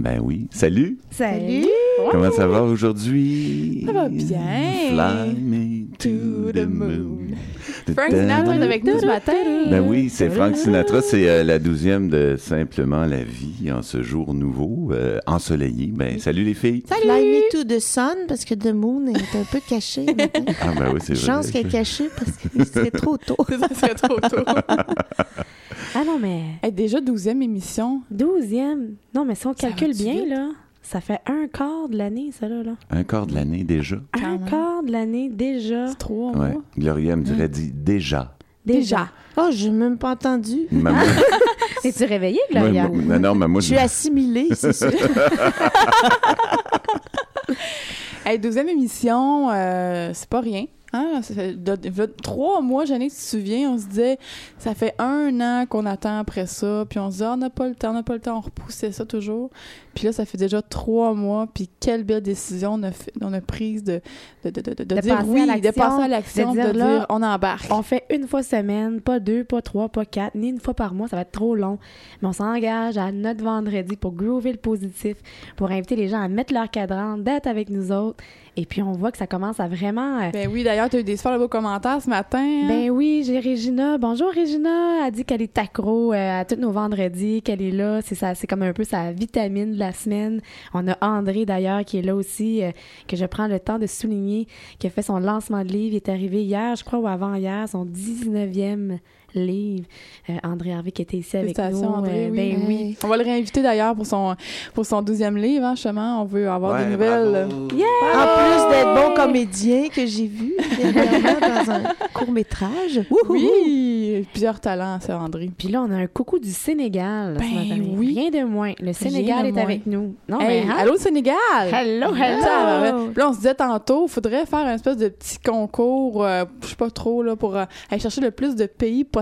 Ben oui. Salut. Salut. Comment ça va aujourd'hui? Ça va bien. Fly me to the moon. Frank Sinatra est avec nous ce matin. Ben oui, c'est Frank Sinatra. C'est euh, la douzième de Simplement la vie en ce jour nouveau, euh, ensoleillé. Ben, salut les filles. Fly me to the sun parce que the moon est un peu caché. Ah ben oui, c'est vrai. Chance qu'elle est cachée parce que c'est trop tôt. ça serait trop tôt. Ah non, mais Hey, déjà 12e émission. 12e. Non, mais si on Ça calcule bien, vite? là, ça fait un quart de l'année, ça, là. là. Un quart de l'année déjà. Quand Un même. quart de l'année déjà. C'est trois Ouais. mois. Gloria me dirait dit déjà. Déjà. Oh, j'ai même pas entendu. Maman, Es-tu réveillée, moi, Gloria? moi- non, non, mais moi, Je suis assimilée, c'est sûr. Hey, 12e émission, euh, c'est pas rien. Hein? Ça fait de- de- de- trois mois, j'en ai, tu te souviens, on se disait, ça fait un an qu'on attend après ça, puis on se dit, Ah, on n'a pas le temps, on n'a pas le temps, on repoussait ça toujours. Puis là, ça fait déjà trois mois, puis quelle belle décision on a, fait- on a prise de, dire oui, de passer à l'action, de dire, dire, on embarque. On fait une fois semaine, pas deux, pas trois, pas quatre, ni une fois par mois, ça va être trop long. Mais on s'engage à notre vendredi pour groover le positif, pour inviter les gens à mettre leur cadran, d'être avec nous autres. Et puis on voit que ça commence à vraiment... euh, Ben oui, d'ailleurs, tu as eu des super beaux commentaires ce matin. hein? Ben oui, j'ai Régina. Bonjour Régina. Elle dit qu'elle est accro euh, à tous nos vendredis, qu'elle est là. C'est ça, c'est comme un peu sa vitamine de la semaine. On a André d'ailleurs qui est là aussi, euh, que je prends le temps de souligner, qui a fait son lancement de livre. Il est arrivé hier, je crois, ou avant-hier, son 19e livre. Euh, André Harvey qui était ici avec nous. Félicitations, André, Euh, oui. Ben oui. On va le réinviter d'ailleurs pour son, pour son 12e livre, hein, justement. On veut avoir Ouais, des nouvelles. En plus d'être bon comédien que j'ai vu dans un court-métrage. Oui, plusieurs talents, ça, André. Puis là, on a un coucou du Sénégal. Ben ce matin. oui. Rien de moins. Le Sénégal est moins. avec nous. Non, Hey, mais hein? allô Sénégal! Hello, hello! Ça, ouais. Puis Là, on se disait tantôt, il faudrait faire un espèce de petit concours, euh, je sais pas trop, là, pour euh, aller chercher le plus de pays possible,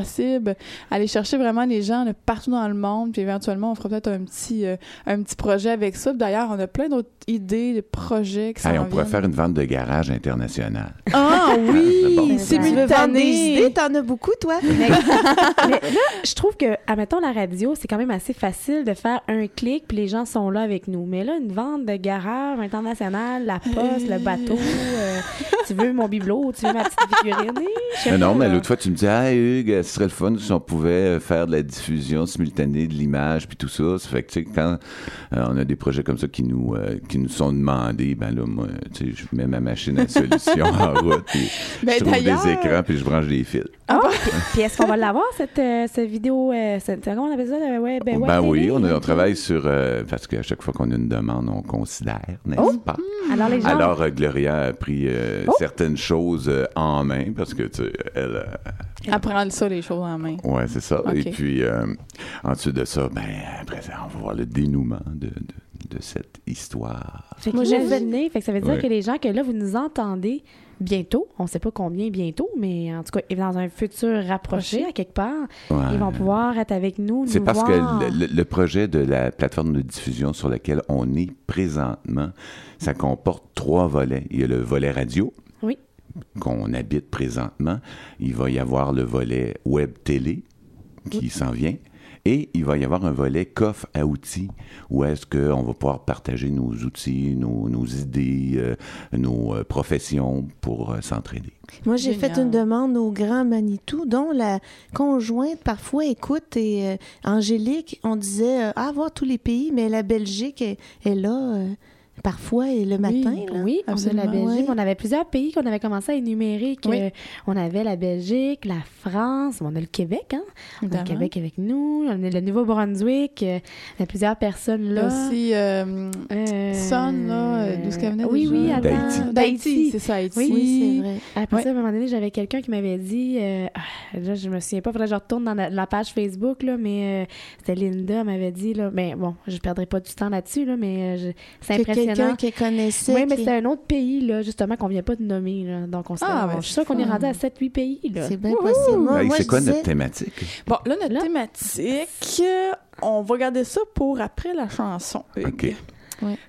aller chercher vraiment les gens de partout dans le monde, puis éventuellement, on fera peut-être un petit, euh, un petit projet avec ça. Puis D'ailleurs, on a plein d'autres idées, de projets qui Hey, s'en on pourrait faire une vente de garage internationale. Ah oui! Bon. Tu veux vendre des simultané! idées? T'en as beaucoup, toi? Mais, mais là, je trouve que, admettons, la radio, c'est quand même assez facile de faire un clic, puis les gens sont là avec nous. Mais là, une vente de garage internationale, la poste, le bateau, euh, tu veux mon bibelot, tu veux ma petite figurine, Mais non, mais là. l'autre fois, tu me dis, ah, Hugues, ce serait le fun si on pouvait euh, faire de la diffusion simultanée de l'image puis tout ça. Ça fait que, tu sais, quand euh, on a des projets comme ça qui nous, euh, qui nous sont demandés, ben là, moi, tu sais, je mets ma machine à solution en route, puis Ben, je trouve des écrans, puis je branche des fils. Ah, puis- puis est-ce qu'on va l'avoir, cette, euh, cette vidéo, euh, cette- comment on appelle ça, le web, Ben, web oui, on, a- on travaille sur... euh, parce qu'à chaque fois qu'on a une demande, on considère, n'est-ce Oh! pas? Alors, les gens... Alors, euh, Gloria a pris euh, Oh! certaines choses euh, en main, parce que, tu sais, elle... euh, Apprendre ça, les choses en main. Ouais, c'est ça. Et puis, euh, ensuite de ça, ben, après ça, on va voir le dénouement de, de, de cette histoire. Fait que Moi, j'ai imaginez, fait que ça veut dire Ouais. que les gens que là, vous nous entendez bientôt, on sait pas combien bientôt, mais en tout cas, dans un futur rapproché, Proché. à quelque part, Ouais. ils vont pouvoir être avec nous, C'est parce voir. que le, le- le projet de la plateforme de diffusion sur laquelle on est présentement, ça comporte trois volets. Il y a le volet radio. Qu'on habite présentement. Il va y avoir le volet web télé qui s'en vient. Et il va y avoir un volet coffre à outils où est-ce qu'on va pouvoir partager nos outils, nos, nos idées, euh, nos euh, professions pour euh, s'entraider. Moi, j'ai fait une demande au Grand Manitou, dont la conjointe parfois écoute et euh, Angélique, on disait euh, ah, voir tous les pays, mais la Belgique est, est là euh, parfois et le matin. là. Oui, on a la Belgique. ouais. On avait plusieurs pays qu'on avait commencé à énumérer. Que Oui. On avait la Belgique, la France, on a le Québec, hein? On a le. Québec avec nous, on a le Nouveau-Brunswick, euh, il y a plusieurs personnes là. aussi euh, Euh, Son, là, euh, d'où ce qu'elle venait Oui, oui. D'Haïti. C'est ça, Haïti. Oui, Oui, c'est vrai. Après Ouais. ça, à un moment donné, j'avais quelqu'un qui m'avait dit, euh, ah, là, je me souviens pas, faudrait que je retourne dans la, la page Facebook, là, mais euh, c'était Linda, m'avait dit, là, mais bon, je perdrai pas du temps là-dessus, là, mais euh, c'est Que quelqu'un qui connaissait. Oui, mais qui- c'était un autre pays, là, justement, qu'on vient pas de nommer, là. Donc, on s'est- Ah, ben, je suis sûre qu'on est rendu à 7-8 pays, là. C'est bien possible. Moi, c'est quoi disais- notre thématique? Bon, là, notre Là. thématique, on va garder ça pour après la chanson. OK.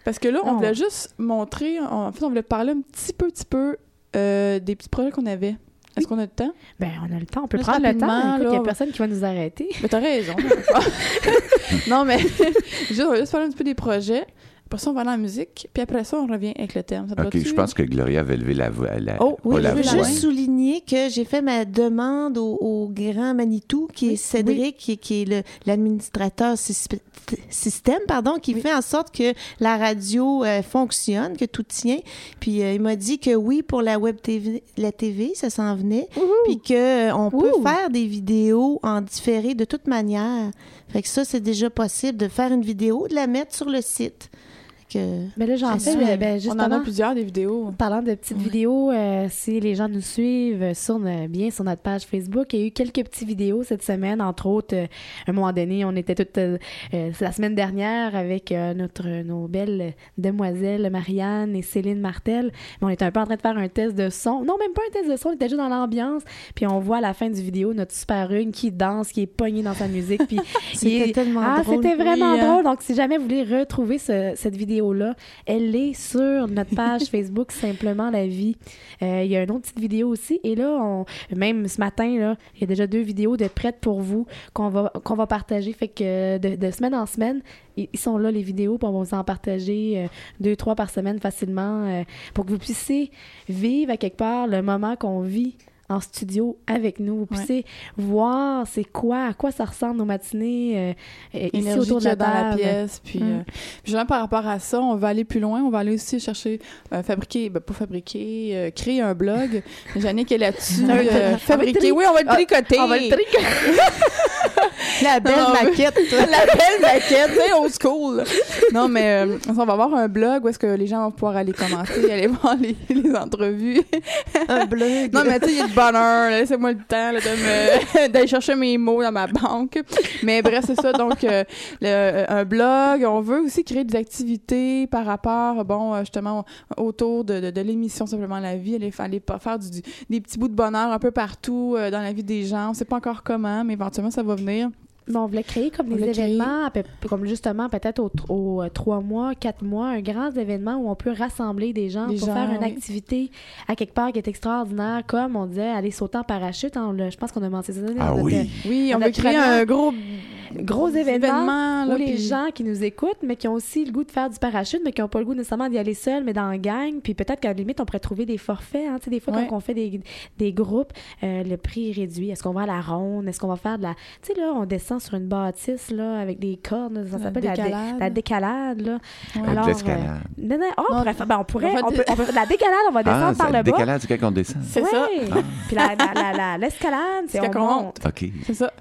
Parce que là, on Non. voulait juste montrer, en fait, on voulait parler un petit peu, petit peu euh, des petits projets qu'on avait Est-ce qu'on a le temps? Ben, on a le temps. On peut Juste prendre le temps. il n'y a personne qui va nous arrêter. Mais t'as raison. non, mais juste, on va juste parler un petit peu des projets. Après ça, on va aller en musique. Puis après ça, on revient avec le thème. Ça te OK, je pense que Gloria avait levé la voix. la- Oh, Oui, la je veux voix. juste souligner que j'ai fait ma demande au, au grand Manitou, qui est Oui, Cédric, qui, qui est le- l'administrateur sys- système, pardon, qui fait en sorte que la radio euh, fonctionne, que tout tient. Puis euh, il m'a dit que oui, pour la web TV, la TV, ça s'en venait. Puis que euh, on peut faire des vidéos en différé de toute manière. Fait que ça, c'est déjà possible de faire une vidéo, de la mettre sur le site. Que... Mais là, j'en fais, ben, On en a plusieurs des vidéos. Parlant de petites Ouais. vidéos, euh, si les gens nous suivent euh, sur, no- bien sur notre page Facebook, il y a eu quelques petites vidéos cette semaine. Entre autres, euh, à un moment donné, on était toutes euh, euh, la semaine dernière avec euh, notre nos belles demoiselles Marianne et Céline Martel. Mais on était un peu en train de faire un test de son. Non, même pas un test de son, on était juste dans l'ambiance. Puis on voit à la fin du vidéo notre super une qui danse, qui est pognée dans sa musique. Puis C'était il- tellement ah, drôle. c'était vraiment Oui, hein. drôle. Donc, si jamais vous voulez retrouver ce- cette vidéo-là, elle est sur notre page Facebook Simplement la vie. Euh, il y a une autre petite vidéo aussi. Et là, on, même ce matin, là, il y a déjà deux vidéos de prêtes pour vous qu'on va, qu'on va partager. Fait que de, de semaine en semaine, ils ils sont là, les vidéos, puis on va vous en partager euh, deux, trois par semaine facilement euh, pour que vous puissiez vivre à quelque part le moment qu'on vit en studio avec nous. Vous Ouais. puissiez voir c'est quoi, à quoi ça ressemble nos matinées euh, euh, ici autour de la dans la pièce. Puis, Mm. euh, puis justement, par rapport à ça, on va aller plus loin. On va aller aussi chercher, euh, fabriquer, ben, pas fabriquer, euh, créer un blog. Jannick est là-dessus. Fabriquer, oui, on va le Ah, tricoter. On va le tricoter. La belle Non, maquette. la belle maquette, c'est old school. Non, mais on va avoir un blog où est-ce que les gens vont pouvoir aller commenter, aller voir les, les entrevues. un blog. Non, mais tu sais, il y a bonheur. Laissez-moi le temps d'aller chercher mes mots dans ma banque. Mais bref, c'est ça. Donc, euh, le- un blog. On veut aussi créer des activités par rapport, bon, euh, justement, autour de, de, de l'émission Simplement la vie. Aller, aller faire du, du- des petits bouts de bonheur un peu partout euh, dans la vie des gens. On sait pas encore comment, mais éventuellement, ça va venir. Bon, on voulait créer comme On des créer. événements, comme justement peut-être aux au, euh, trois mois, quatre mois, un grand événement où on peut rassembler des gens Des pour gens, faire une oui. activité à quelque part qui est extraordinaire, comme on disait aller sauter en parachute. hein, on l'a- je pense qu'on a mentionné ça. Ah notre- oui. Oui, On veut créer un gros, Gros événement là, Ou les puis- gens qui nous écoutent, mais qui ont aussi le goût de faire du parachute, mais qui n'ont pas le goût nécessairement d'y aller seul, mais dans la gang. Puis peut-être qu'à la limite, on pourrait trouver des forfaits. Hein. Tu sais, Des fois, Ouais. quand on fait des, des groupes, euh, le prix est réduit. Est-ce qu'on va à la ronde? Est-ce qu'on va faire de la. Tu sais, là, on descend sur une bâtisse là, avec des cordes. Ça La s'appelle la, dé- décalade. la décalade. Là. Ouais. Alors, l'escalade. euh, non, non, oh, on Non, faire- ben, on pourrait. on va on peut- on peut- la décalade, on va descendre Ah, par ça- le bas. décalade, c'est quand on descend. C'est ça. Ouais. Puis la- la- la- la- l'escalade, c'est on quand on monte. monte. OK. C'est ça.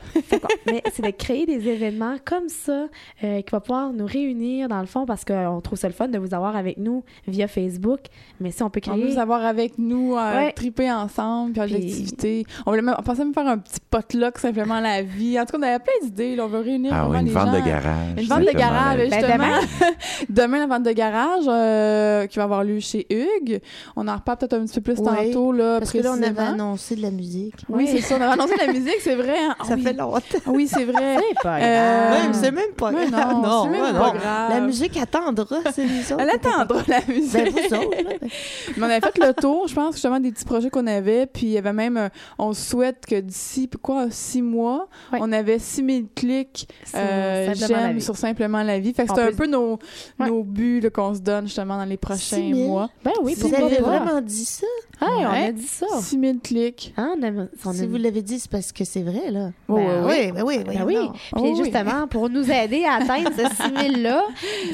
Mais c'est de créer des événements comme ça euh, qui va pouvoir nous réunir dans le fond parce qu'on trouve ça le fun de vous avoir avec nous via Facebook. Mais si on peut On créer. vous avoir avec nous, euh, Ouais. triper ensemble, puis Puis- activités. On voulait même, on pensait même faire un petit potluck simplement la vie. En tout cas, on avait plein d'idées. là. On veut réunir Ah oui, une les vente gens. de garage. Une vente de garage, Ben, justement. demain. la vente de garage euh, qui va avoir lieu chez Hugues. On en reparle peut-être un petit peu plus Ouais, tantôt, là, Parce que là, on avait annoncé de la musique. Oui, Oui. c'est ça. On avait annoncé la musique, c'est vrai. hein? Ah Ça oui. fait longtemps. Ah Oui, c'est vrai. C'est pas Euh, grave. C'est même pas grave. non, c'est même ouais, pas non. grave. La musique attendra, c'est nous autres. Elle attendra la musique. Ben, vous autres, là. ben. Mais on avait fait le tour, je pense, justement, des petits projets qu'on avait. Puis il y avait même, euh, on souhaite que d'ici, quoi, six mois, on avait 6000 clics Sur euh, Simplement la j'aime vie. sur Simplement la vie. Fait que On c'est un peut- peu nos, Ouais. nos buts là, qu'on se donne justement dans les prochains 6 000. mois. Ben oui, Vous avez pas? vraiment dit ça? On Ouais. a dit ça. 6000 clics. Hein, on a- on a- Si vous l'avez dit, c'est parce que c'est vrai, là. Ben oui, oui, ben oui, Ben oui. Puis Oh oui. justement, pour nous aider à atteindre ce 6 000-là,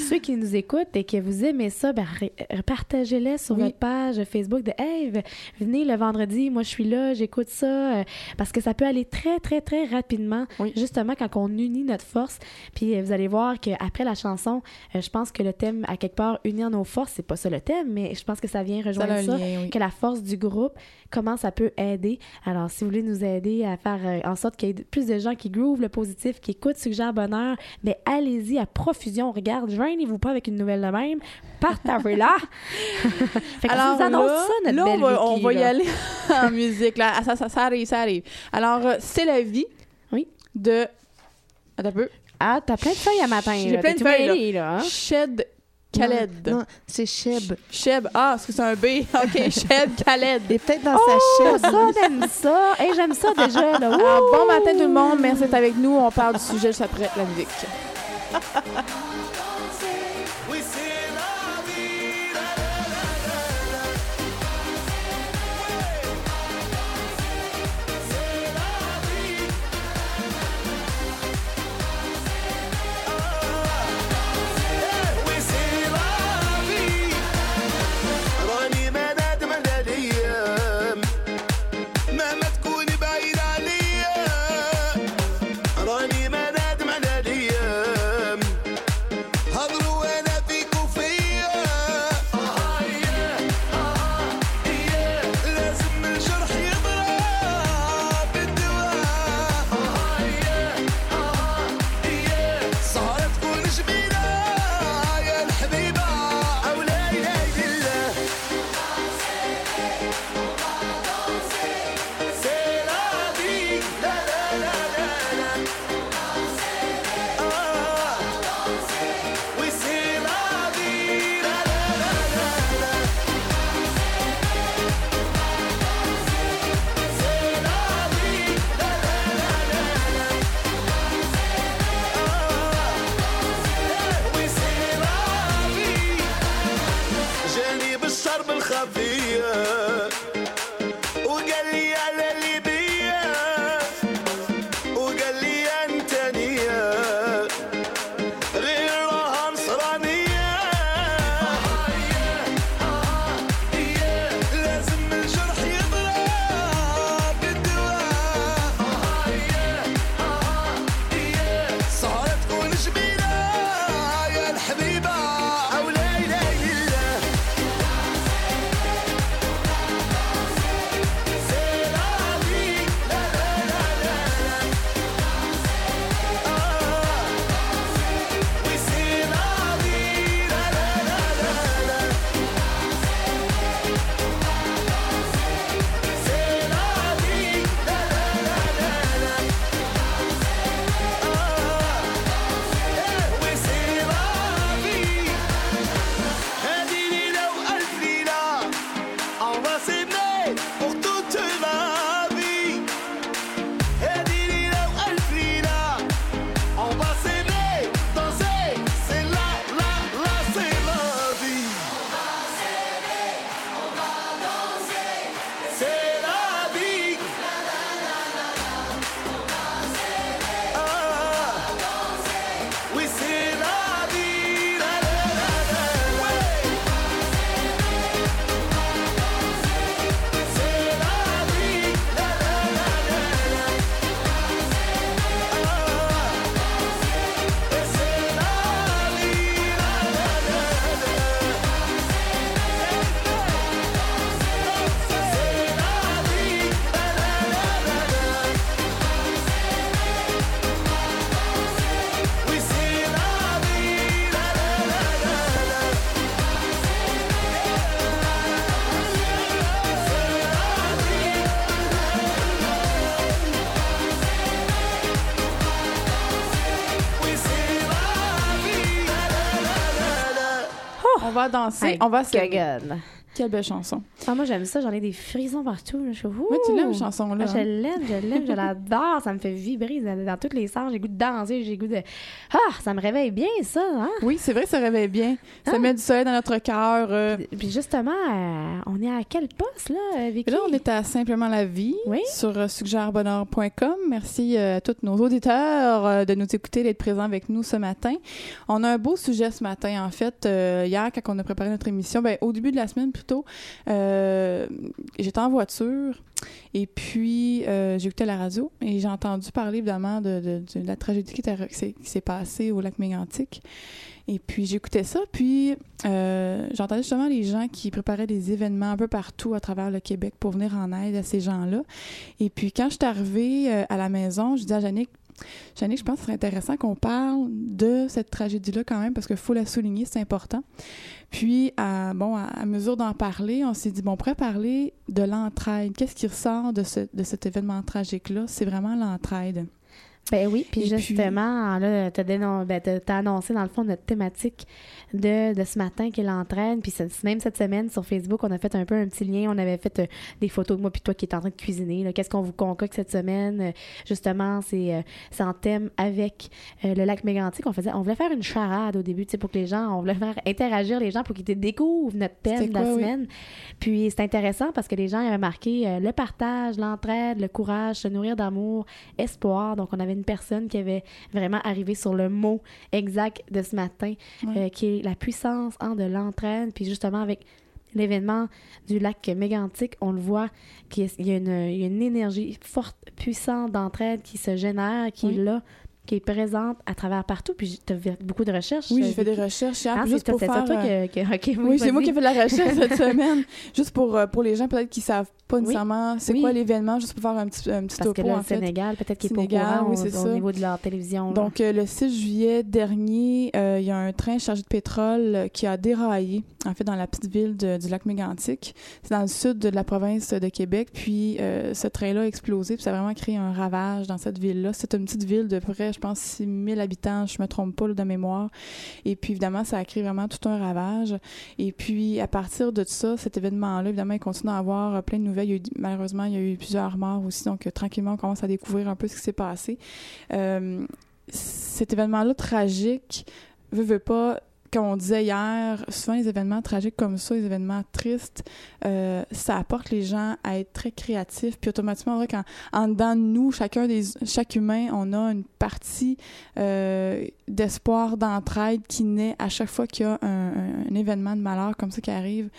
ceux qui nous écoutent et que vous aimez ça, ben, partagez-les sur Oui. votre page Facebook de Hey, venez le vendredi, moi je suis là, j'écoute ça. euh, parce que ça peut aller très, très, très rapidement, Oui. justement quand on unit notre force. Puis euh, vous allez voir qu'après la chanson, euh, je pense que le thème, à quelque part, unir nos forces, c'est pas ça le thème, mais je pense que ça vient Ça rejoindre un ça lien, oui. que la force du groupe, comment ça peut aider. Alors, si vous voulez nous aider à faire euh, en sorte qu'il y ait plus de gens qui groove le positif, qui écoutent Suggère Bonheur, mais allez-y à profusion. Regarde, joignez-vous pas avec une nouvelle de même. Partagez-la! fait que Alors vous annonce là, ça, notre là, belle on va, on Vicky, va y là. aller en musique. Là. Ah, Ça, ça, ça arrive, ça arrive. Alors, c'est la vie. De... Attends un peu. Ah, t'as plein de feuilles à matin. J'ai plein de feuilles, mêlée, là. hein? Shed Khaled. Non, c'est Cheb. Cheb. Ah, est-ce que c'est un B? OK, Cheb Khaled. Il est peut-être dans Oh, sa Cheb. ça, j'aime ça. Hey, j'aime ça déjà. Là. Bon matin tout le monde. Merci d'être avec nous. On parle du sujet juste après la musique. Va danser. On va se. Quelle belle chanson. Ah, moi, j'aime ça. J'en ai des frissons partout. là. Je suis Moi, tu l'aimes, chanson-là. Ah, je l'aime, je l'aime, je l'adore. Ça me fait vibrer dans, tous les sens. J'ai goût de danser, j'ai goût de. Ah, ça me réveille bien, ça. Hein? Oui, c'est vrai, ça réveille bien. Ça Ah. met du soleil dans notre cœur. euh. Puis justement, euh, on est à quel poste, là, euh, Vicky? Là, on est à Simplement la vie Oui. sur suggèrebonheur.com. Merci à tous nos auditeurs de nous écouter, d'être présents avec nous ce matin. On a un beau sujet ce matin, en fait. Euh, hier, quand on a préparé notre émission, ben, au début de la semaine plutôt, euh, j'étais en voiture et puis euh, j'écoutais la radio et j'ai entendu parler évidemment de, la tragédie qui, s'est- passée au lac Mégantic. Et puis j'écoutais ça, puis euh, j'entendais justement les gens qui préparaient des événements un peu partout à travers le Québec pour venir en aide à ces gens-là. Et puis quand je suis arrivée euh, à la maison, je dis à Jannick, Jannick, je pense que ce serait intéressant qu'on parle de cette tragédie-là quand même, parce qu'il faut la souligner, c'est important. Puis, à, bon, à, à mesure d'en parler, on s'est dit, bon, on pourrait parler de l'entraide. Qu'est-ce qui ressort de, ce, de cet événement tragique-là? C'est vraiment l'entraide. Ben oui, puis Et puis- justement, là, t'as dénon- ben, annoncé dans le fond notre thématique de, de ce matin qui est l'entraîne. Puis même cette semaine sur Facebook, on a fait un peu un petit lien. On avait fait euh, des photos de moi puis toi qui est en train de cuisiner. Qu'est-ce qu'on vous concocte cette semaine? Euh, justement, c'est euh, c'est en thème avec le lac Mégantic. On faisait, on voulait faire une charade au début, tu sais, pour que les gens, on voulait faire interagir les gens pour qu'ils découvrent notre thème de la quoi, oui? semaine. Puis c'est intéressant parce que les gens avaient marqué le partage, l'entraide, le courage, se nourrir d'amour, espoir. Donc on avait une personne qui avait vraiment arrivé sur le mot exact de ce matin, qui est la puissance hein, de l'entraide. Puis justement avec l'événement du lac Mégantic, on le voit qu'il y a- une, il y a une énergie forte, puissante d'entraide qui se génère, qui Oui. est là, qui est présente à travers partout. Puis tu as fait beaucoup de recherches. Oui, euh, j'ai fait des recherches hier, Ah, c'est juste pour c'est faire... toi euh, que, que- Oui, c'est moi qui ai fait de la recherche cette semaine. Juste pour, euh, pour les gens peut-être qui savent pas nécessairement c'est Oui. quoi l'événement, juste pour faire un petit, un petit Parce que topo là, en le fait. Sénégal, peut-être qu'il est Sénégal, pas au courant oui, au- au, niveau de leur télévision. là. Donc, euh, le 6 juillet dernier, euh, il y a un train chargé de pétrole qui a déraillé, en fait, dans la petite ville de- du lac Mégantic. C'est dans le sud de la province de Québec. Puis, euh, ce train-là a explosé, puis ça a vraiment créé un ravage dans cette ville-là. C'est une petite ville de près, je pense, 6000 habitants, je me trompe pas de mémoire. Et puis, évidemment, ça a créé vraiment tout un ravage. Et puis, à partir de ça, cet événement-là, évidemment, il continue à avoir euh, plein de nouvelles. Malheureusement, il y a eu plusieurs morts aussi. Donc, euh, tranquillement, on commence à découvrir un peu ce qui s'est passé. Euh, cet événement-là tragique, veut, veut pas, comme on disait hier, souvent les événements tragiques comme ça, les événements tristes, euh, ça apporte les gens à être très créatifs. Puis automatiquement, on qu'en en dedans de nous, chacun des, chaque humain, on a une partie euh, d'espoir, d'entraide qui naît à chaque fois qu'il y a un, événement de malheur comme ça qui arrive.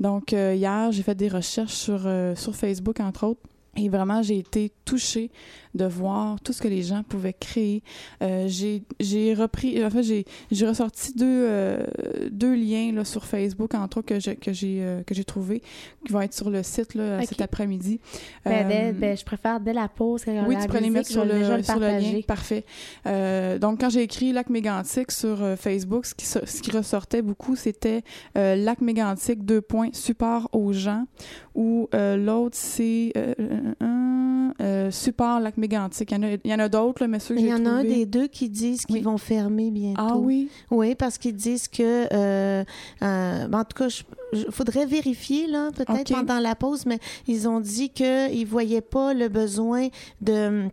Donc euh, hier, j'ai fait des recherches sur, sur Facebook, entre autres. Et vraiment, j'ai été touchée de voir tout ce que les gens pouvaient créer. Euh, j'ai repris, en fait, j'ai ressorti deux, euh, deux liens là, sur Facebook, entre autres, que j'ai que j'ai euh, que trouvé, qui vont être sur le site là, cet après-midi. Ben, Euh, ben, je préfère dès la pause. quand oui, tu pourrais les mettre sur le, sur le lien. Parfait. Euh, donc, quand j'ai écrit Lac Mégantic sur euh, Facebook, ce qui, so- ce qui ressortait beaucoup, c'était euh, Lac Mégantic, deux points, support aux gens, ou euh, l'autre, c'est euh, euh, euh, euh, support Lac Il y en a, d'autres, mais ceux que Il j'ai y en a un des deux qui disent qu'ils Oui. vont fermer bientôt. Ah oui? Oui, parce qu'ils disent que, euh, euh, en tout cas, il faudrait vérifier là, peut-être pendant la pause, mais ils ont dit qu'ils voyaient pas le besoin de-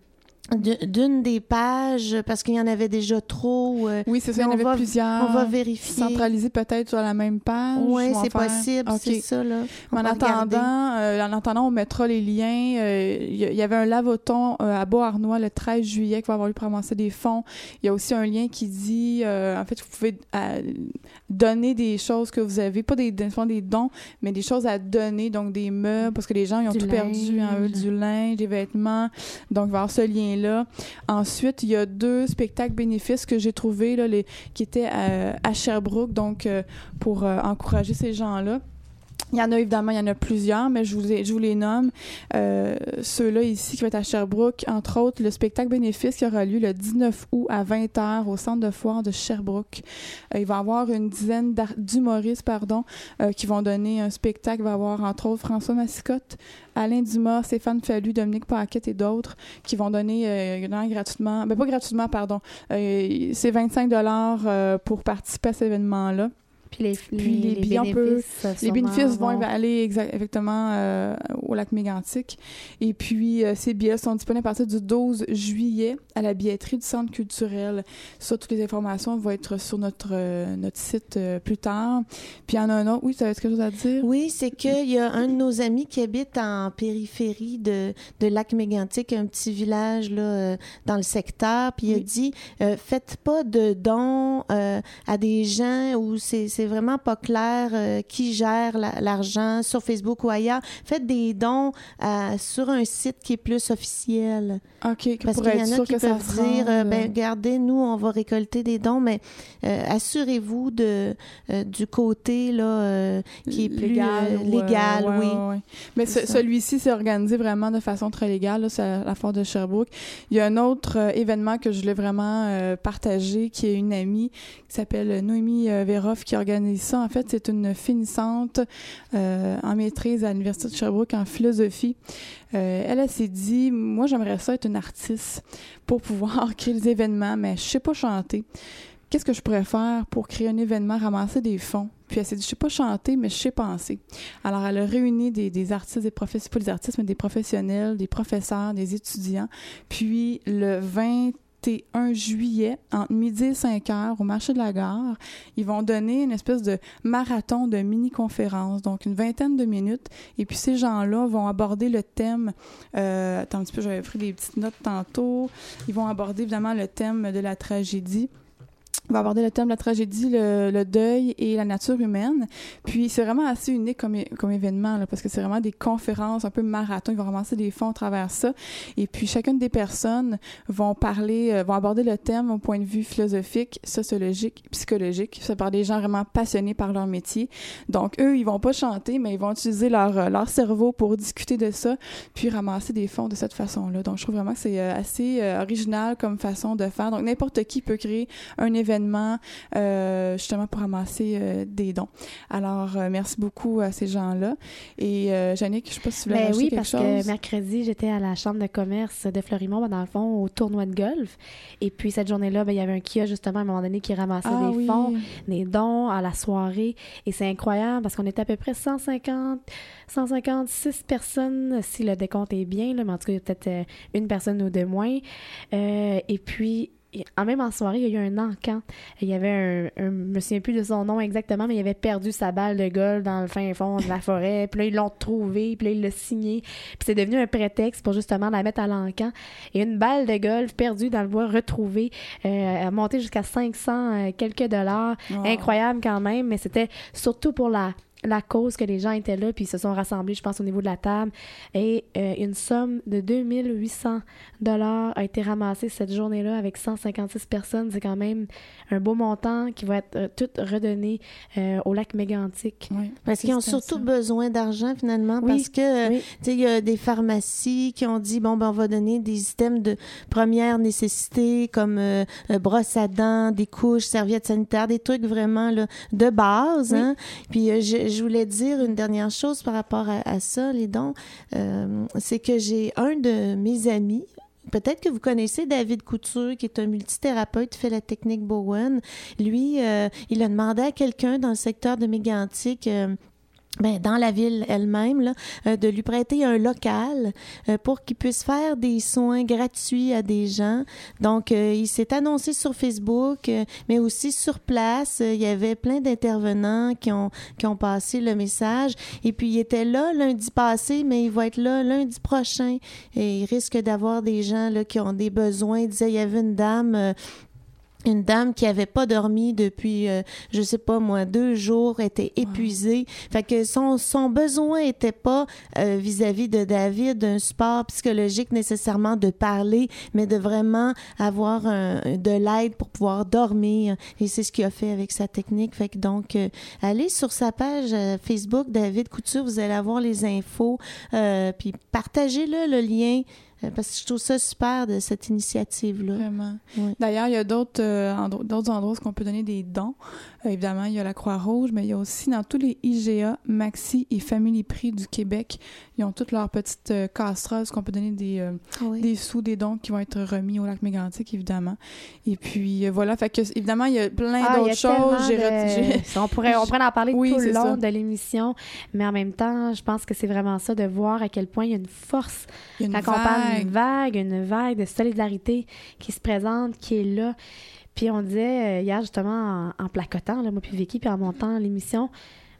d'une des pages parce qu'il y en avait déjà trop. euh, Oui, c'est ça, il y en avait va- plusieurs. on va vérifier. Centralisés peut-être sur la même page. Oui, c'est faire- possible, c'est ça là. En attendant, euh, en attendant, on mettra les liens. Euh, Il y, avait un lavoton à Beauharnois le 13 juillet qui va avoir pour ramasser des fonds. Il y a aussi un lien qui dit, en fait, vous pouvez donner des choses que vous avez, pas des, des dons, mais des choses à donner, donc des meubles, parce que les gens ils ont Du tout perdu, hein, eux, du linge, des vêtements. Donc, il va y avoir ce Ensuite, il y a deux spectacles bénéfices que j'ai trouvés, qui étaient à, à Sherbrooke, donc euh, pour euh, encourager ces gens-là. Il y en a évidemment, il y en a plusieurs, mais je vous, je vous les nomme. Euh, Ceux-là ici qui vont être à Sherbrooke, entre autres, le spectacle bénéfice qui aura lieu le 19 août à 20h au centre de foire de Sherbrooke. Euh, il va y avoir une dizaine d'humoristes pardon, euh, qui vont donner un spectacle. Il va y avoir entre autres François Massicotte, Alain Dumas, Stéphane Fallu, Dominique Paquette et d'autres qui vont donner euh, gratuitement, ben pas gratuitement, pardon, euh, c'est 25 dollars pour participer à cet événement-là. Puis les, Puis les billets, Les bénéfices vont vont- aller exa- exactement euh, au lac Mégantic. Et puis, euh, ces billets sont disponibles à partir du 12 juillet à la billetterie du Centre culturel. Ça, toutes les informations vont être sur notre, euh, notre site euh, plus tard. Puis, il y en a un autre. Oui, tu avais quelque chose à dire? Oui, c'est qu'il y a un de nos amis qui habite en périphérie de, de Lac Mégantic, un petit village là, dans le secteur. Puis il a Oui. dit euh, faites pas de dons euh, à des gens où c'est c'est vraiment pas clair euh, qui gère la- l'argent sur Facebook ou ailleurs. Faites des dons euh, sur un site qui est plus officiel. OK, Parce qu'il y en a qui peuvent dire, euh, ben, regardez, nous, on va récolter des dons, mais euh, assurez-vous de du côté là qui est plus légal, ou, légal, ouais, oui. ouais, ouais. Mais ce- celui-ci s'est organisé vraiment de façon très légale, c'est à la foire de Sherbrooke. Il y a un autre événement que je voulais vraiment partager, qui est une amie qui s'appelle Noémie Véroff, qui organise organise ça, en fait, c'est une finissante euh, en maîtrise à l'Université de Sherbrooke en philosophie. Euh, elle, s'est dit, moi, j'aimerais ça être une artiste pour pouvoir créer des événements, mais je sais pas chanter. Qu'est-ce que je pourrais faire pour créer un événement, ramasser des fonds? Puis elle s'est dit, je sais pas chanter, mais je sais penser. Alors, elle a réuni des, artistes, des professionnels, pas des artistes, mais des professionnels, des professeurs, des étudiants. Puis, le 21 juillet, entre midi et 5 heures, au marché de la gare, ils vont donner une espèce de marathon de mini-conférence, donc une vingtaine de minutes. Et puis, ces gens-là vont aborder le thème, euh, attends un petit peu, j'avais pris des petites notes tantôt. Ils vont aborder évidemment le thème de la tragédie. Va aborder le thème de la tragédie, le, le deuil et la nature humaine. Puis c'est vraiment assez unique comme, comme événement, là, parce que c'est vraiment des conférences un peu marathon. Ils vont ramasser des fonds à travers ça. Et puis chacune des personnes vont parler, euh, vont aborder le thème au point de vue philosophique, sociologique, psychologique. C'est par des gens vraiment passionnés par leur métier. Donc eux, ils vont pas chanter, mais ils vont utiliser leur, euh, leur cerveau pour discuter de ça, puis ramasser des fonds de cette façon-là. Donc je trouve vraiment que c'est euh, assez original comme façon de faire. Donc n'importe qui peut créer un événement euh, justement pour ramasser euh, des dons. Alors, euh, merci beaucoup à ces gens-là. Et Jannick, je sais pas si tu voulais Ben oui, quelque parce chose. que mercredi, j'étais à la chambre de commerce de Fleurimont, ben, dans le fond, au tournoi de golf. Et puis cette journée-là, ben, il y avait un kiosque justement à un moment donné qui ramassait ah, des oui. fonds, des dons à la soirée. Et c'est incroyable parce qu'on était à peu près 150, 156 personnes, si le décompte est bien, là, mais en tout cas, il y a peut-être une personne ou deux moins. Euh, et puis, même en soirée, il y a eu un encan. Il y avait un, un- je me souviens plus de son nom exactement, mais il avait perdu sa balle de golf dans le fin fond de la forêt. Puis là, ils l'ont trouvé, puis là, ils l'ont signé. Puis c'est devenu un prétexte pour justement la mettre à l'encan. Et une balle de golf perdue dans le bois, retrouvée, euh, a monté jusqu'à 500 euh, quelques dollars. Wow. Incroyable quand même, mais c'était surtout pour la la cause que les gens étaient là puis ils se sont rassemblés je pense au niveau de la table et euh, une somme de 2800 dollars a été ramassée cette journée-là avec 156 personnes c'est quand même un beau montant qui va être euh, tout redonné euh, au lac mégantic Oui. Parce qu'ils ont surtout ça. besoin d'argent, finalement, Oui, parce que, oui. tu sais, il y a des pharmacies qui ont dit, bon, ben, on va donner des items de première nécessité, comme brosse à dents, des couches, serviettes sanitaires, des trucs vraiment, là, de base, Oui. hein. Puis, euh, je, je voulais dire une dernière chose par rapport à, ça, les dons. Euh, c'est que j'ai un de mes amis, Peut-être que vous connaissez David Couture, qui est un multithérapeute, fait la technique Bowen. Lui, euh, il a demandé à quelqu'un dans le secteur de Mégantic, euh, ben, dans la ville elle-même, euh, de lui prêter un local euh, pour qu'il puisse faire des soins gratuits à des gens. Donc, euh, il s'est annoncé sur Facebook, mais aussi sur place. Il y avait plein d'intervenants qui ont, qui ont passé le message. Et puis, il était là lundi passé, mais il va être là lundi prochain. Et il risque d'avoir des gens là, qui ont des besoins. Il disait, il y avait une dame... une dame qui avait pas dormi depuis, euh, je sais pas moi, deux jours, était épuisée. Fait que son, son besoin était pas euh, vis-à-vis de David un support psychologique nécessairement de parler, mais de vraiment avoir un- de l'aide pour pouvoir dormir. Et c'est ce qu'il a fait avec sa technique. Fait que donc, euh, allez sur sa page euh, Facebook, David Couture, vous allez avoir les infos. Euh, puis partagez-le, le lien, euh, parce que je trouve ça super de cette initiative-là. Vraiment. Oui. D'ailleurs, il y a d'autres euh, endro- d'autres endroits où on peut donner des dons. Évidemment, il y a la Croix-Rouge, mais il y a aussi dans tous les IGA, Maxi et Family Prix du Québec, ils ont toutes leurs petites euh, casseroles où on peut donner des, euh, Oui. des sous, des dons qui vont être remis au lac Mégantic, évidemment. Et puis, euh, voilà, fait que, évidemment, il y a plein Ah, d'autres choses. De- on pourrait on pourrait en parler Oui, tout le long ça. de l'émission mais en même temps je pense que c'est vraiment ça de voir à quel point il y a une force Il y a une quand on parle vague. d'une vague, une vague de solidarité qui se présente, qui est là. Puis on disait euh, hier justement en, en placotant, là, moi puis Vicky, puis en montant l'émission,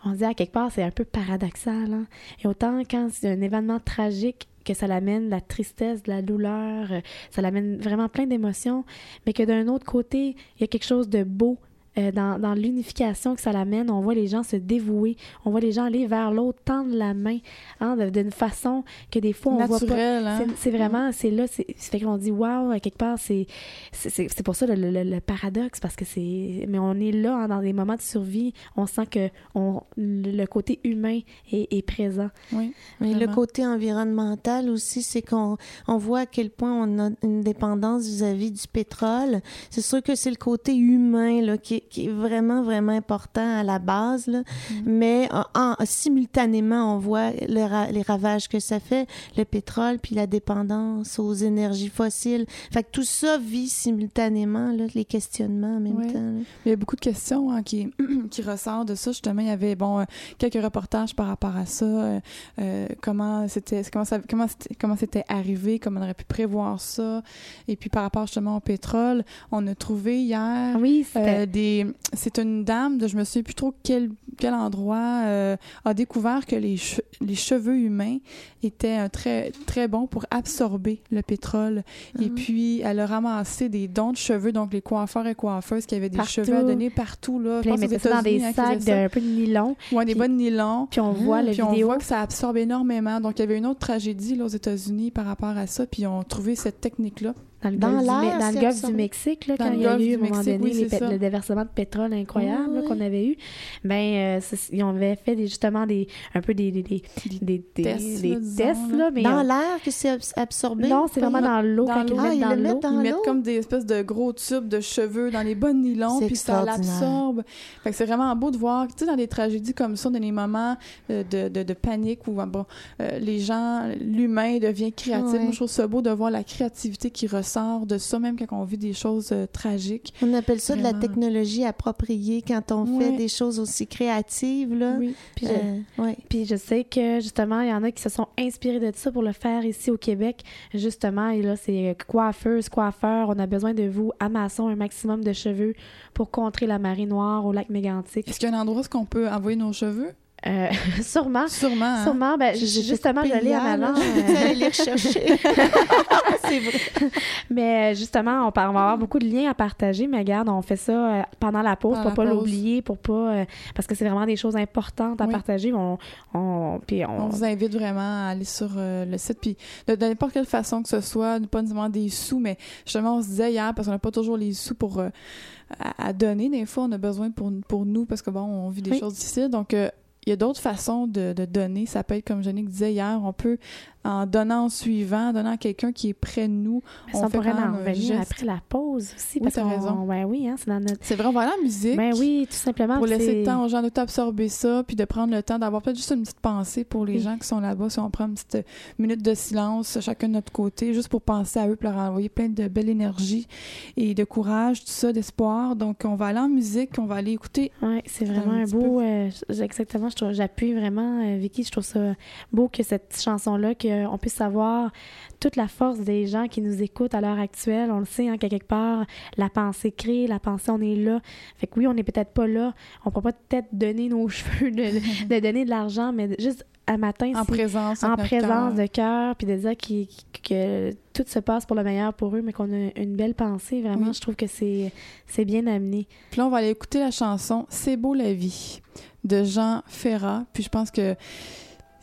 on disait à quelque part c'est un peu paradoxal. hein. Et autant quand c'est un événement tragique que ça l'amène la tristesse, de la douleur, euh, ça l'amène vraiment plein d'émotions, mais que d'un autre côté, il y a quelque chose de beau euh, dans, dans l'unification que ça l'amène. On voit les gens se dévouer, on voit les gens aller vers l'autre, tendre la main, hein, de- d'une façon que des fois on voit pas. hein? C'est- vraiment, c'est là, c'est fait qu'on dit waouh, à quelque part, c'est c'est- c'est c'est pour ça le, le- le paradoxe, parce que c'est. Mais on est là, hein, dans des moments de survie, on sent que on, le côté humain est, est présent. Oui, Mais le côté environnemental aussi, c'est qu'on on voit à quel point on a une dépendance vis-à-vis du pétrole. C'est sûr que c'est le côté humain là, qui est qui est vraiment, vraiment important à la base. Là. Mm-hmm. Mais en, en- simultanément, on voit le ra- les ravages que ça fait, le pétrole, puis la dépendance aux énergies fossiles. Fait que tout ça vit simultanément, là, les questionnements en même temps. là. Il y a beaucoup de questions hein, qui, qui ressortent de ça. Justement, il y avait bon, euh, quelques reportages par rapport à ça. euh, euh, comment c'était comment ça, comment c'était comment c'était arrivé, comment on aurait pu prévoir ça. Et puis par rapport justement au pétrole, on a trouvé hier Oui, euh, des c'est une dame de je me souviens plus trop quel quel endroit euh, a découvert que les, che- les cheveux humains étaient un très très bons pour absorber le pétrole et Mhm. puis elle a ramassé des dons de cheveux donc les coiffeurs et coiffeuses qui avaient des Partout. cheveux à donner partout là Puis là, ils ça dans des hein, sacs d'un peu de nylon. Ouais, des bonnes nylons Puis on voit la puis on voit que ça absorbe énormément. Donc, il y avait une autre tragédie là, aux États-Unis par rapport à ça, puis ils ont trouvé cette technique-là. Dans le Dans golfe, dans le golfe du. Mexique, là, Dans quand le il y a eu, à un moment Mexique, donné, oui, les le déversement de pétrole incroyable Oui. qu'on avait eu, ben, euh, ils avaient fait des, justement des, un peu des, des, des, des, des- tests, des là, tests, mais Dans euh, l'air que c'est abs- absorbé? non, c'est vraiment dans l'eau quand ils le mettent dans l'eau. Ils mettent comme des espèces de gros tubes de cheveux dans les bonnes nylons, puis ça l'absorbe. Fait que c'est vraiment beau de voir, tu sais, dans des tragédies comme ça, dans des moments euh, de, de, de panique où bon, euh, les gens, l'humain devient créatif. Moi, je trouve ça beau de voir la créativité qui ressort de ça, même quand on vit des choses euh, tragiques. On appelle ça de la technologie appropriée quand on fait des choses aussi créatives. Là. Oui. Puis je- Euh, ouais. Puis je sais que justement, il y en a qui se sont inspirés de ça pour le faire ici au Québec. Justement, et là, c'est coiffeuse, coiffeur. On a besoin de vous, amassons un maximum de cheveux pour contrer la marée noire au lac Mégantic. Est-ce qu'il y a un endroit où on peut envoyer nos cheveux? Euh, sûrement. Sûrement. hein? Sûrement, ben, justement, je l'ai avant. Je vais aller les rechercher. c'est vrai. Mais euh, justement, on, va avoir beaucoup de liens à partager, mais regarde, on fait ça euh, pendant la pause Pendant pour la pas l'oublier, pour pas euh, parce que c'est vraiment des choses importantes à Oui. partager. On, on, puis on, On vous invite vraiment à aller sur euh, le site, puis de, de n'importe quelle façon que ce soit, pas nécessairement des sous, mais justement, on se disait hier, parce qu'on n'a pas toujours les sous pour euh, à, à donner, des fois, on a besoin pour, pour nous, parce que bon, on vit des Oui. choses difficiles, donc euh, il y a d'autres façons de, de donner. Ça peut être, comme Jannick disait hier, on peut, en donnant en suivant, en donnant à quelqu'un qui est près de nous, ça, on fait pourrait en un revenir après la pause aussi. Oui, parce raison. Ben oui, hein, c'est dans notre. C'est vrai, on va aller en musique. Ben oui, tout simplement. Pour laisser le temps aux gens de t'absorber ça, puis de prendre le temps d'avoir peut-être juste une petite pensée pour les Oui. gens qui sont là-bas. Si on prend une petite minute de silence, chacun de notre côté, juste pour penser à eux, pour leur envoyer plein de belle énergie et de courage, tout ça, d'espoir. Donc, on va aller en musique, on va aller écouter. Ouais, c'est Un vraiment un petit beau. euh, exactement, j'appuie vraiment, euh, Vicky. Je trouve ça beau que cette chanson-là, qu'on puisse savoir toute la force des gens qui nous écoutent à l'heure actuelle. On le sait, hein, quelque part, la pensée crée, la pensée, on est là. Fait que oui, on n'est peut-être pas là. On peut pas peut-être donner nos cheveux, de donner de l'argent, mais juste un matin, En présence. en de cœur, puis de dire que tout se passe pour le meilleur pour eux, mais qu'on a une belle pensée. Vraiment, Oui. je trouve que c'est c'est bien amené. Puis là, on va aller écouter la chanson C'est beau la vie de Jean Ferrat. Puis je pense que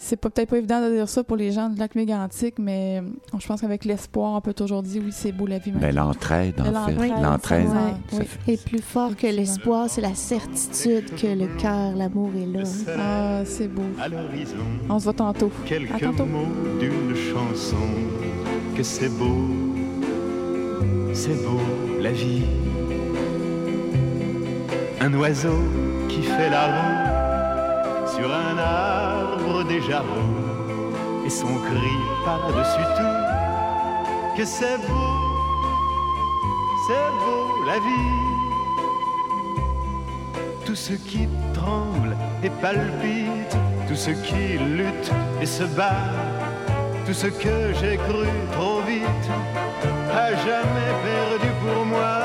c'est pas- peut-être pas évident de dire ça pour les gens de lac mégantic, mais euh, je pense qu'avec l'espoir, on peut toujours dire oui, c'est beau la vie. Ben, l'entraide, en L'entraide, fait. L'entraide. Oui. fait- Et plus fort que l'espoir, c'est la certitude que le cœur, l'amour est là. Ah, c'est beau. à l'horizon. On se voit tantôt. À Quelques tantôt. mots d'une chanson, que c'est beau, c'est beau la vie. Un oiseau qui fait la roue sur un arbre déjà beau, et son cri par-dessus tout, que c'est beau, c'est beau la vie. Tout ce qui tremble et palpite, tout ce qui lutte et se bat, tout ce que j'ai cru trop vite, à jamais perdu pour moi.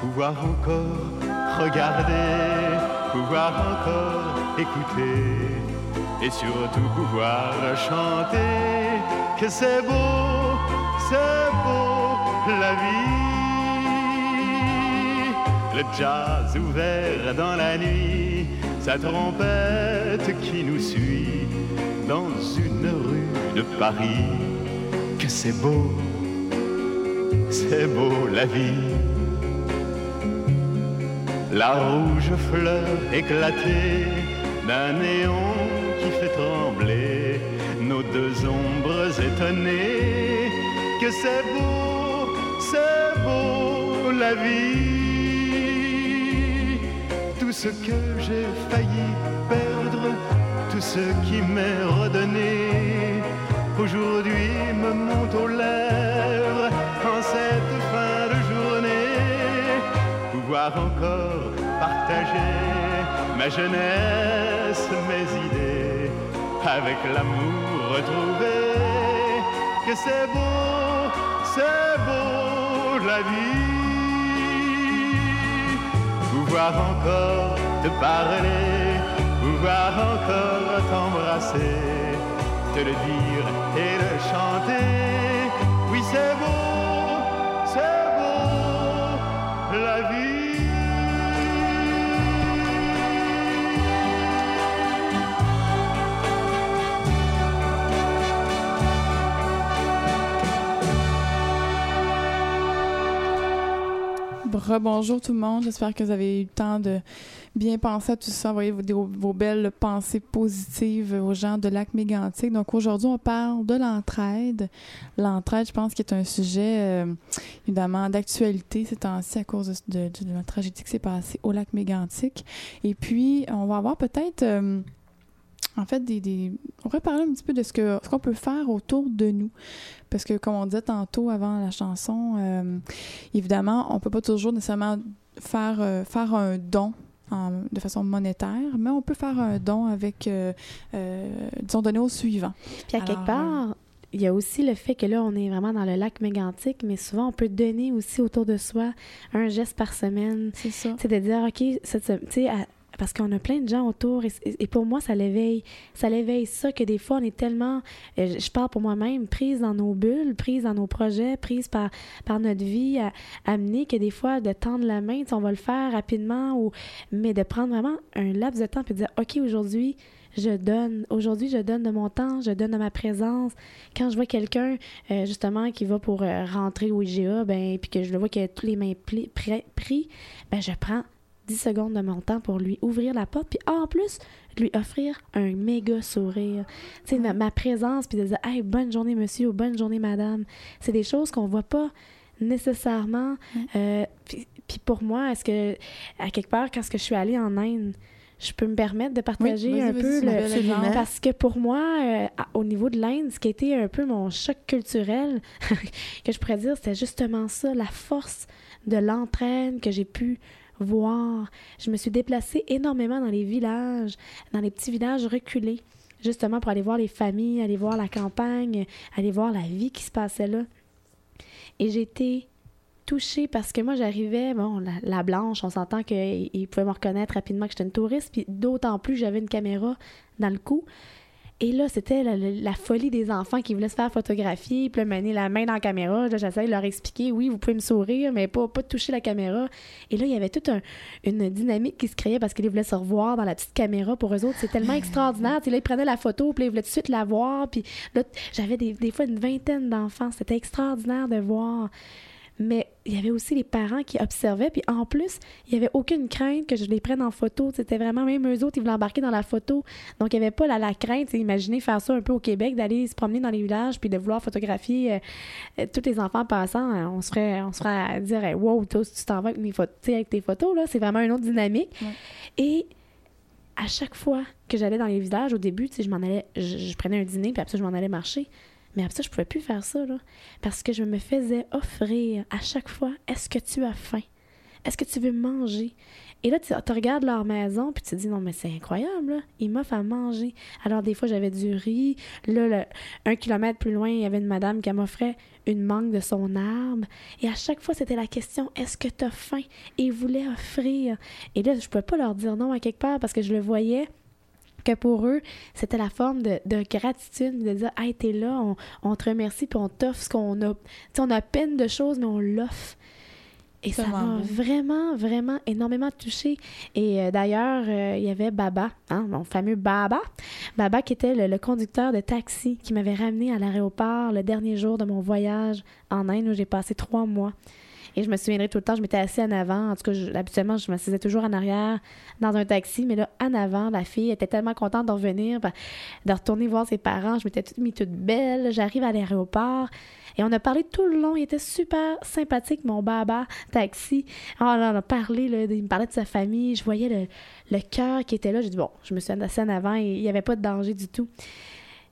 Pouvoir encore regarder, pouvoir encore écouter, et surtout pouvoir chanter que c'est beau, c'est beau la vie. Le jazz ouvert dans la nuit, sa trompette qui nous suit dans une rue de Paris. Que c'est beau, c'est beau la vie. La rouge fleur éclatée d'un néon qui fait trembler nos deux ombres étonnées. Que c'est beau, c'est beau la vie. ce que j'ai failli perdre, tout ce qui m'est redonné, aujourd'hui me monte aux lèvres en cette fin de journée. Pouvoir encore partager ma jeunesse, mes idées, avec l'amour retrouvé, que c'est beau, c'est beau la vie. Pouvoir encore te parler, pouvoir encore t'embrasser, te le dire et le chanter. Oui, c'est beau, Rebonjour tout le monde. J'espère que vous avez eu le temps de bien penser à tout ça, envoyer vos, vos belles pensées positives aux gens de Lac Mégantic. Donc aujourd'hui, on parle de l'entraide. L'entraide, je pense, qui est un sujet euh, évidemment d'actualité ces temps-ci à cause de, la tragédie qui s'est passée au Lac Mégantic. Et puis, on va avoir peut-être euh, en fait, des, des- on pourrait parler un petit peu de ce que ce qu'on peut faire autour de nous. Parce que, comme on disait tantôt avant la chanson, euh, évidemment, on peut pas toujours nécessairement faire, euh, faire un don en- de façon monétaire, mais on peut faire un don avec, euh, disons, donner au suivant. Puis à Alors, quelque part, il y a aussi le fait que là, on est vraiment dans le lac mégantique, mais souvent, on peut donner aussi autour de soi un geste par semaine. C'est ça. C'est de dire, OK, cette sem- tu sais, à- parce qu'on a plein de gens autour et, et pour moi, ça l'éveille. Ça l'éveille ça que des fois, on est tellement, euh, je parle pour moi-même, prise dans nos bulles, prise dans nos projets, prise par, par notre vie à, que des fois, de tendre la main, on va le faire rapidement, ou, mais de prendre vraiment un laps de temps puis de dire, OK, aujourd'hui, je donne. Aujourd'hui, je donne de mon temps, je donne de ma présence. Quand je vois quelqu'un, euh, justement, qui va pour euh, rentrer au IGA, ben, puis que je le vois qu'il a tous les mains pris, ben, je prends 10 secondes de mon temps pour lui ouvrir la porte, puis en plus, lui offrir un méga sourire. Tu sais, ma, ma présence, puis de dire, hey, bonne journée, monsieur, ou bonne journée, madame. C'est des choses qu'on voit pas nécessairement. Euh, puis, puis pour moi, est-ce que, à quelque part, quand je suis allée en Inde, je peux me permettre de partager un peu le, parce que pour moi, euh, au niveau de l'Inde, ce qui a été un peu mon choc culturel, que je pourrais dire, c'était justement ça, la force de l'entraîne que j'ai pu voir. Je me suis déplacée énormément dans les villages, dans les petits villages reculés, justement pour aller voir les familles, aller voir la campagne, aller voir la vie qui se passait là. Et été touchée parce que moi, j'arrivais, bon, la, la blanche, on s'entend qu'ils pouvaient me reconnaître rapidement que j'étais une touriste, puis d'autant plus, j'avais une caméra dans le cou. Et là, c'était la, la- la folie des enfants qui voulaient se faire photographier, puis là, mener la main dans la caméra. Là, j'essayais de leur expliquer, oui, vous pouvez me sourire, mais pas, pas toucher la caméra. Et là, il y avait toute un- une dynamique qui se créait parce qu'ils voulaient se revoir dans la petite caméra. Pour eux autres, c'est tellement extraordinaire. Là, ils prenaient la photo, puis là, ils voulaient tout de suite la voir. Puis là, j'avais des, des fois une vingtaine d'enfants. C'était extraordinaire de voir. Mais il y avait aussi les parents qui observaient. Puis en plus, il n'y avait aucune crainte que je les prenne en photo. C'était vraiment, même eux autres, ils voulaient embarquer dans la photo. Donc, il n'y avait pas la, la crainte. Imaginez faire ça un peu au Québec, d'aller se promener dans les villages puis de vouloir photographier euh, euh, tous les enfants passant. Euh, On se ferait, on se ferait à dire, Hey, wow, toi, tu t'en vas avec, mes photos, avec tes photos. là C'est vraiment une autre dynamique. Ouais. Et à chaque fois que j'allais dans les villages, au début, tu sais, je m'en allais, je, je prenais un dîner, puis après ça, je m'en allais marcher. Mais après ça, je pouvais plus faire ça, là. Parce que je me faisais offrir à chaque fois est-ce que tu as faim? Est-ce que tu veux manger Et là, tu, regardes leur maison, puis tu te dis non, mais c'est incroyable, là. Ils m'offrent à manger. Alors, des fois, j'avais du riz. Là, un kilomètre plus loin, il y avait une madame qui m'offrait une mangue de son arbre. Et à chaque fois, c'était la question est-ce que tu as faim Et ils voulaient offrir. Et là, je pouvais pas leur dire non à quelque part parce que je le voyais que pour eux, c'était la forme de, de gratitude, de dire Hey, t'es là, on, on te remercie, puis on t'offre ce qu'on a. Tu sais, on a peine de choses, mais on l'offre. Et ça m'a vraiment, vraiment énormément touchée. Et euh, d'ailleurs, euh, il y avait Baba, hein, mon fameux Baba. Baba qui était le, le conducteur de taxi qui m'avait ramené à l'aéroport le dernier jour de mon voyage en Inde où j'ai passé trois mois. Et je me souviendrai tout le temps, je m'étais assise en avant. En tout cas, habituellement, je m'assisais toujours en arrière dans un taxi. Mais là, en avant, la fille était tellement contente de revenir, ben, de retourner voir ses parents. Je m'étais toute mis toute belle. J'arrive à l'aéroport. Et on a parlé tout le long. Il était super sympathique, mon baba taxi. On a parlé, il me parlait de sa famille. Je voyais le, le cœur qui était là. J'ai dit, bon, je me suis assise en avant et il n'y avait pas de danger du tout.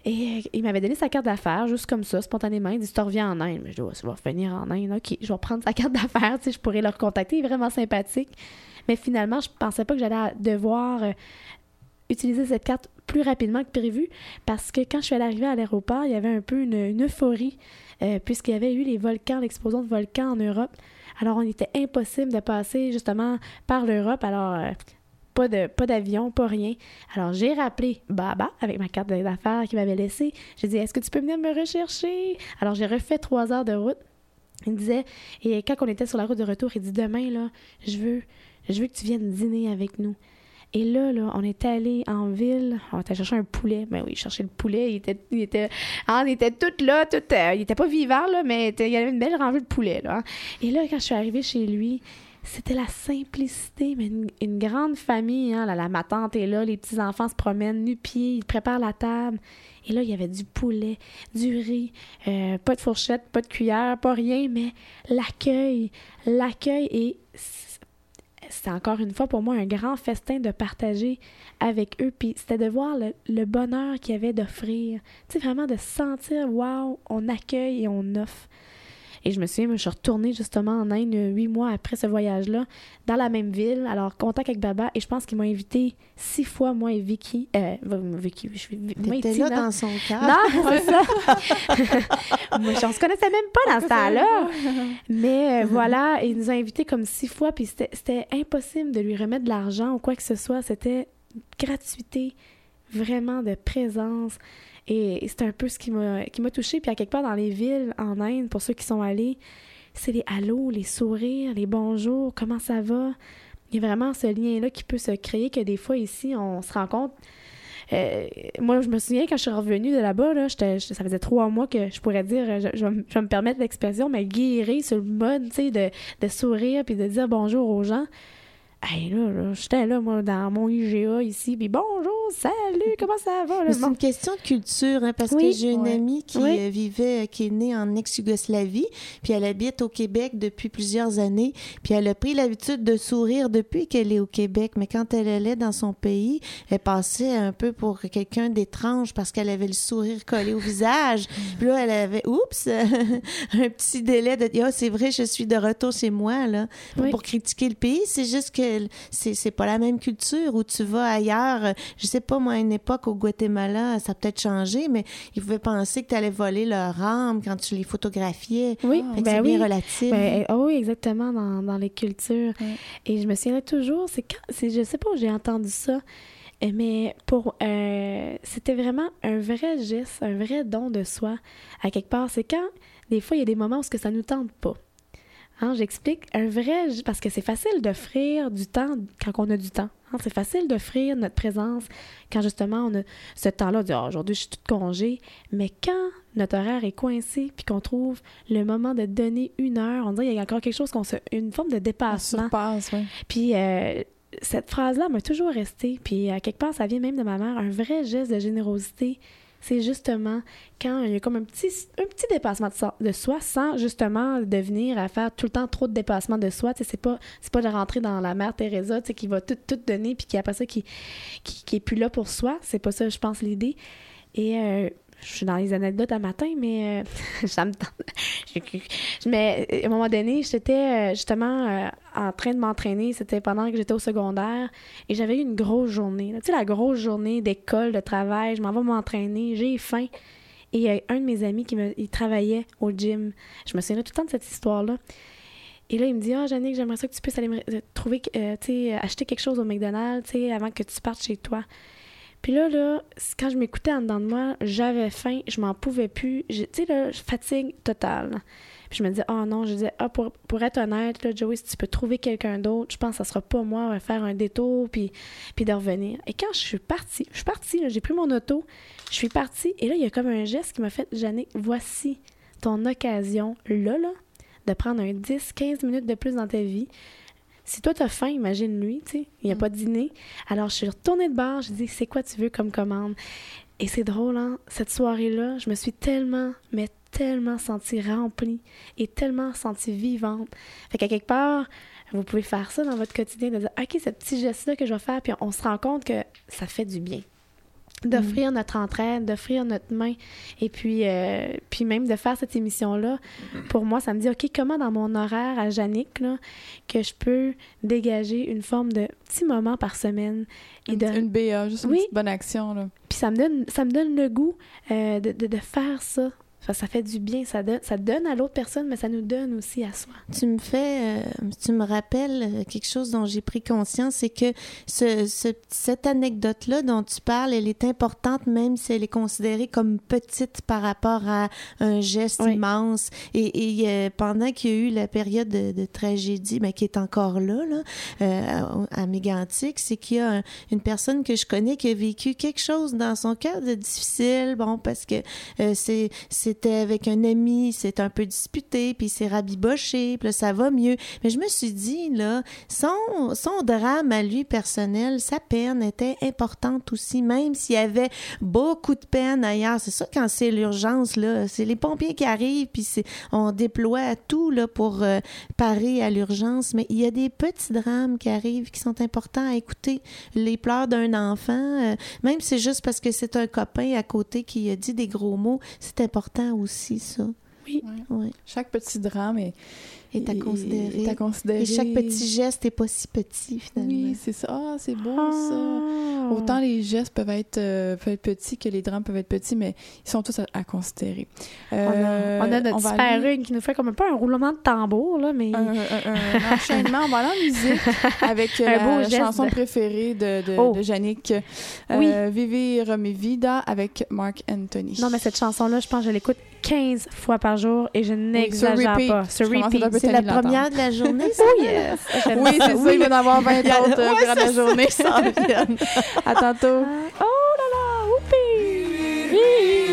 Et euh, il m'avait donné sa carte d'affaires, juste comme ça, spontanément. Il dit, tu reviens en Inde. Je dis, Ouais, ça va revenir en Inde. OK, je vais prendre sa carte d'affaires. Tu sais, je pourrais le recontacter. Il est vraiment sympathique. Mais finalement, je pensais pas que j'allais devoir euh, utiliser cette carte plus rapidement que prévu parce que quand je suis arrivée à l'aéroport, il y avait un peu une, euphorie euh, puisqu'il y avait eu les volcans, l'explosion de volcans en Europe. Alors, on était impossible de passer justement par l'Europe. Alors, pas de pas d'avion, pas rien. Alors, j'ai rappelé Baba avec ma carte d'affaires qu'il m'avait laissée. J'ai dit, est-ce que tu peux venir me rechercher? Alors, j'ai refait trois heures de route. Il me disait, et quand on était sur la route de retour, il dit, demain, là, je veux, je veux que tu viennes dîner avec nous. Et là, là, on est allé en ville, on était chercher un poulet. Ben oui, chercher le poulet, il était, il était, on était toutes là, tout, il était pas vivant, là, mais il y avait une belle rangée de poulet, là. hein. Et là, quand je suis arrivée chez lui, c'était la simplicité, mais une, grande famille, hein, là, la, ma tante est là, les petits-enfants se promènent nu-pieds, ils préparent la table. Et là, il y avait du poulet, du riz, euh, pas de fourchette, pas de cuillère, pas rien, mais l'accueil, l'accueil et c'était encore une fois pour moi un grand festin de partager avec eux. Puis c'était de voir le, le bonheur qu'il y avait d'offrir. Tu sais, vraiment de sentir, waouh, on accueille et on offre. Et je me souviens, je suis retournée justement en Inde huit mois après ce voyage-là, dans la même ville, alors contact avec Baba, et je pense qu'ils m'ont invité six fois, moi et Vicky. Euh, Vicky, je suis. moi et là dans son cœur. Non, c'est ça. Moi, on se connaissait même pas dans ce temps-là. Mais euh, voilà, il nous a invités comme six fois, puis c'était impossible de lui remettre de l'argent ou quoi que ce soit. C'était gratuité, vraiment de présence. Et c'est un peu ce qui m'a touchée. Puis à quelque part dans les villes en Inde, pour ceux qui sont allés, c'est les hallos, les sourires, les bonjours, comment ça va? Il y a vraiment ce lien-là qui peut se créer que des fois ici, on se rend compte. euh, moi, je me souviens quand je suis revenue de là-bas, là, ça faisait trois mois que je pourrais dire, je, vais me- permettre l'expression, mais guérir sur le mode, de, de sourire puis de dire bonjour aux gens. Hey, là, là, j'étais là, moi, dans mon IGA ici, puis bonjour, salut, comment ça va? c'est une question de culture, hein, parce Oui. que j'ai une Ouais. amie qui Oui. euh, vivait, qui est née en ex-Yougoslavie, puis elle habite au Québec depuis plusieurs années, puis elle a pris l'habitude de sourire depuis qu'elle est au Québec, mais quand elle allait dans son pays, elle passait un peu pour quelqu'un d'étrange parce qu'elle avait le sourire collé au visage. Puis là, elle avait, oups, un petit délai de dire, Ah, c'est vrai, je suis de retour chez moi, là, Oui. pour critiquer le pays. C'est juste que c'est pas la même culture où tu vas ailleurs. Je sais pas, moi, à une époque au Guatemala, ça a peut-être changé, mais ils pouvaient penser que tu allais voler leur âme quand tu les photographiais. Oui, ben c'est bien oui. relatif. Ben, euh, oh oui, exactement, dans, dans les cultures. Ouais. Et je me souviendrai toujours, c'est quand, c'est, je sais pas où j'ai entendu ça, euh, mais pour, euh, c'était vraiment un vrai geste, un vrai don de soi, à quelque part. C'est quand, des fois, il y a des moments où ce que ça nous tente pas. Hein, j'explique, un vrai, parce que c'est facile d'offrir du temps quand on a du temps. Hein, c'est facile d'offrir notre présence quand justement on a ce temps-là, de dire Ah, aujourd'hui je suis toute congé, mais quand notre horaire est coincé puis qu'on trouve le moment de donner une heure, on dirait qu'il y a encore quelque chose qu'on se, une forme de On dépassement. surpasse, oui. Puis euh, cette phrase-là m'a toujours resté. Puis à quelque part, ça vient même de ma mère. Un vrai geste de générosité, c'est justement quand il y a comme un petit, un petit dépassement de, so- de soi sans justement devenir à faire tout le temps trop de dépassement de soi. C'est pas, pas de rentrer dans la mère Teresa qui va tout, tout donner puis qui après ça qui, qui, qui est plus là pour soi. C'est pas ça, je pense, l'idée. Et euh, je suis dans les anecdotes à matin, mais euh, ça me tente. Mais euh, à un moment donné, j'étais euh, justement euh, en train de m'entraîner. C'était pendant que j'étais au secondaire et j'avais eu une grosse journée. Tu sais, la grosse journée d'école, de travail. Je m'en vais m'entraîner. J'ai faim. Et il y a un de mes amis qui me, il travaillait au gym. Je me souviens tout le temps de cette histoire-là. Et là, il me dit Ah, Jannick, j'aimerais ça que tu puisses aller me trouver, acheter quelque chose au McDonald's, avant que tu partes chez toi. Puis là, là, quand je m'écoutais en dedans de moi, j'avais faim, je m'en pouvais plus. Tu sais, là, fatigue totale. Puis je me disais, oh non, je disais, ah, pour, être honnête, Joey, si tu peux trouver quelqu'un d'autre, je pense que ça sera pas moi, on faire un détour, puis, puis de revenir. Et quand je suis partie, je suis partie, j'ai pris mon auto, je suis partie, et là, il y a comme un geste qui m'a fait, Jannick, voici ton occasion, là, là, de prendre un 10-15 minutes de plus dans ta vie. Si toi, t'as faim, imagine lui, tu sais, il n'y a Mm. pas de dîner. Alors, je suis retournée de bar, je dis, c'est quoi tu veux comme commande? Et c'est drôle, hein? Cette soirée-là, je me suis tellement, mais tellement sentie remplie et tellement sentie vivante. Fait qu'à quelque part, vous pouvez faire ça dans votre quotidien, de dire, OK, ce petit geste-là que je vais faire, puis on se rend compte que ça fait du bien. D'offrir notre entraide, d'offrir notre main, et puis, euh, puis même de faire cette émission-là, pour moi, ça me dit, OK, comment dans mon horaire à Yannick, là, que je peux dégager une forme de petit moment par semaine. Et Une, de, une BA, juste une Oui. petite bonne action. Là. puis ça me donne, ça me donne le goût euh, de, de, de faire ça. Ça, fait du bien, ça donne, ça donne à l'autre personne, mais ça nous donne aussi à soi. Tu me fais, euh, tu me rappelles euh, quelque chose dont j'ai pris conscience, c'est que ce, ce- cette anecdote-là dont tu parles, elle est importante même si elle est considérée comme petite par rapport à un geste Oui. immense. Et, et, euh, pendant qu'il y a eu la période de, de tragédie, ben, qui est encore là, là euh, à, à Mégantic, c'est qu'il y a un- une personne que je connais qui a vécu quelque chose dans son cœur de difficile, bon, parce que c'est c'était avec un ami, c'est un peu disputé, puis c'est rabiboché, puis ça va mieux. Mais je me suis dit, là, son, drame à lui personnel, sa peine était importante aussi, même s'il y avait beaucoup de peine ailleurs. C'est ça, quand c'est l'urgence, là, c'est les pompiers qui arrivent, puis on déploie tout, là, pour euh, parer à l'urgence. Mais il y a des petits drames qui arrivent qui sont importants à écouter. Les pleurs d'un enfant, euh, même si c'est juste parce que c'est un copain à côté qui a dit des gros mots, c'est important aussi, ça. Oui. Ouais. Chaque petit drame est, Est à considérer. est à considérer. Et chaque petit geste est pas si petit, finalement. Oui, c'est ça. Ah, c'est beau, ça. Ah. Autant les gestes peuvent être, euh, peuvent être petits que les drames peuvent être petits, mais ils sont tous à, à considérer. On Euh, a, on a notre super aller- une qui nous fait comme un peu un roulement de tambour, là, mais... un, un- un enchaînement. On va aller en musique avec Un la geste chanson préférée de, de, Oh. de Yannick. Oui. Euh, Vivir vida avec Mark Anthony. Non, mais cette chanson-là, je pense que je l'écoute 15 fois par jour et je n'exagère pas. Sur repeat. C'est la première de la journée, ça? Oh yes! J'aime Oui, c'est ça. Il vient d'en avoir 20 Il y a- autres euh, Ouais, durant la journée. ça s'en. À tantôt. Oh là là! Whoopi! Vivir,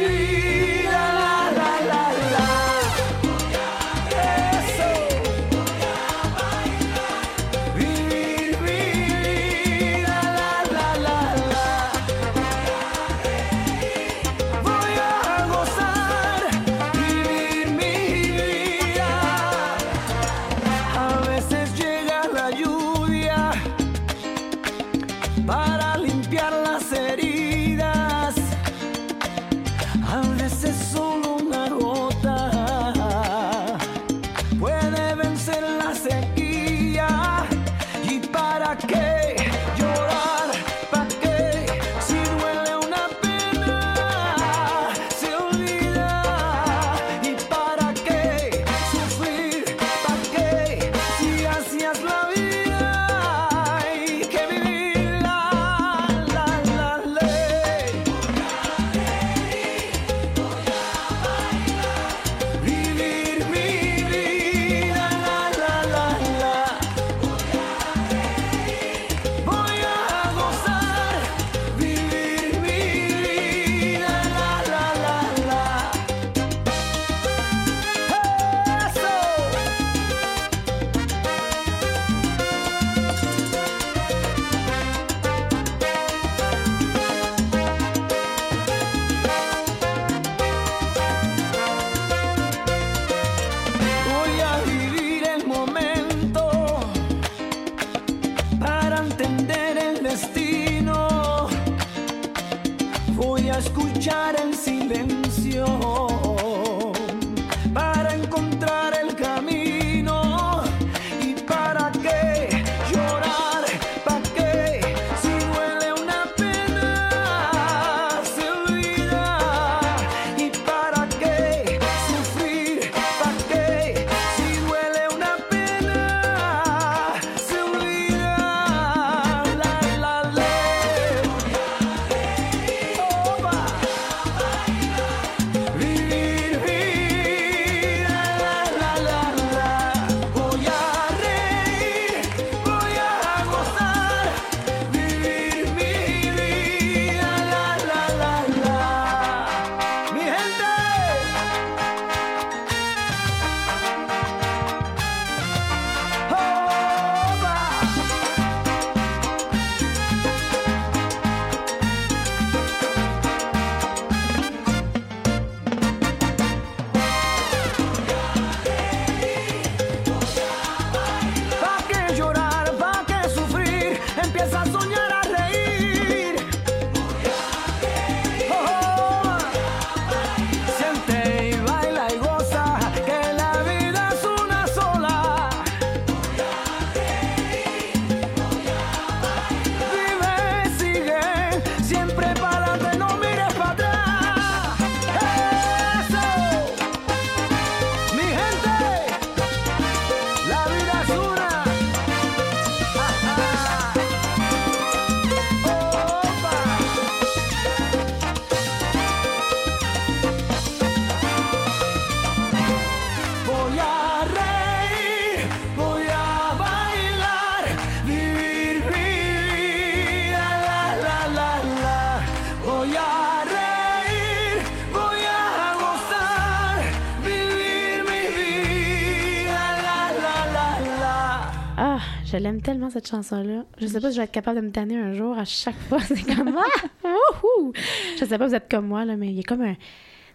cette chanson-là. Je sais pas si je vais être capable de me tanner un jour. À chaque fois, c'est comme... Ah! Wouhou! Je sais pas vous êtes comme moi, là, mais il y a comme un...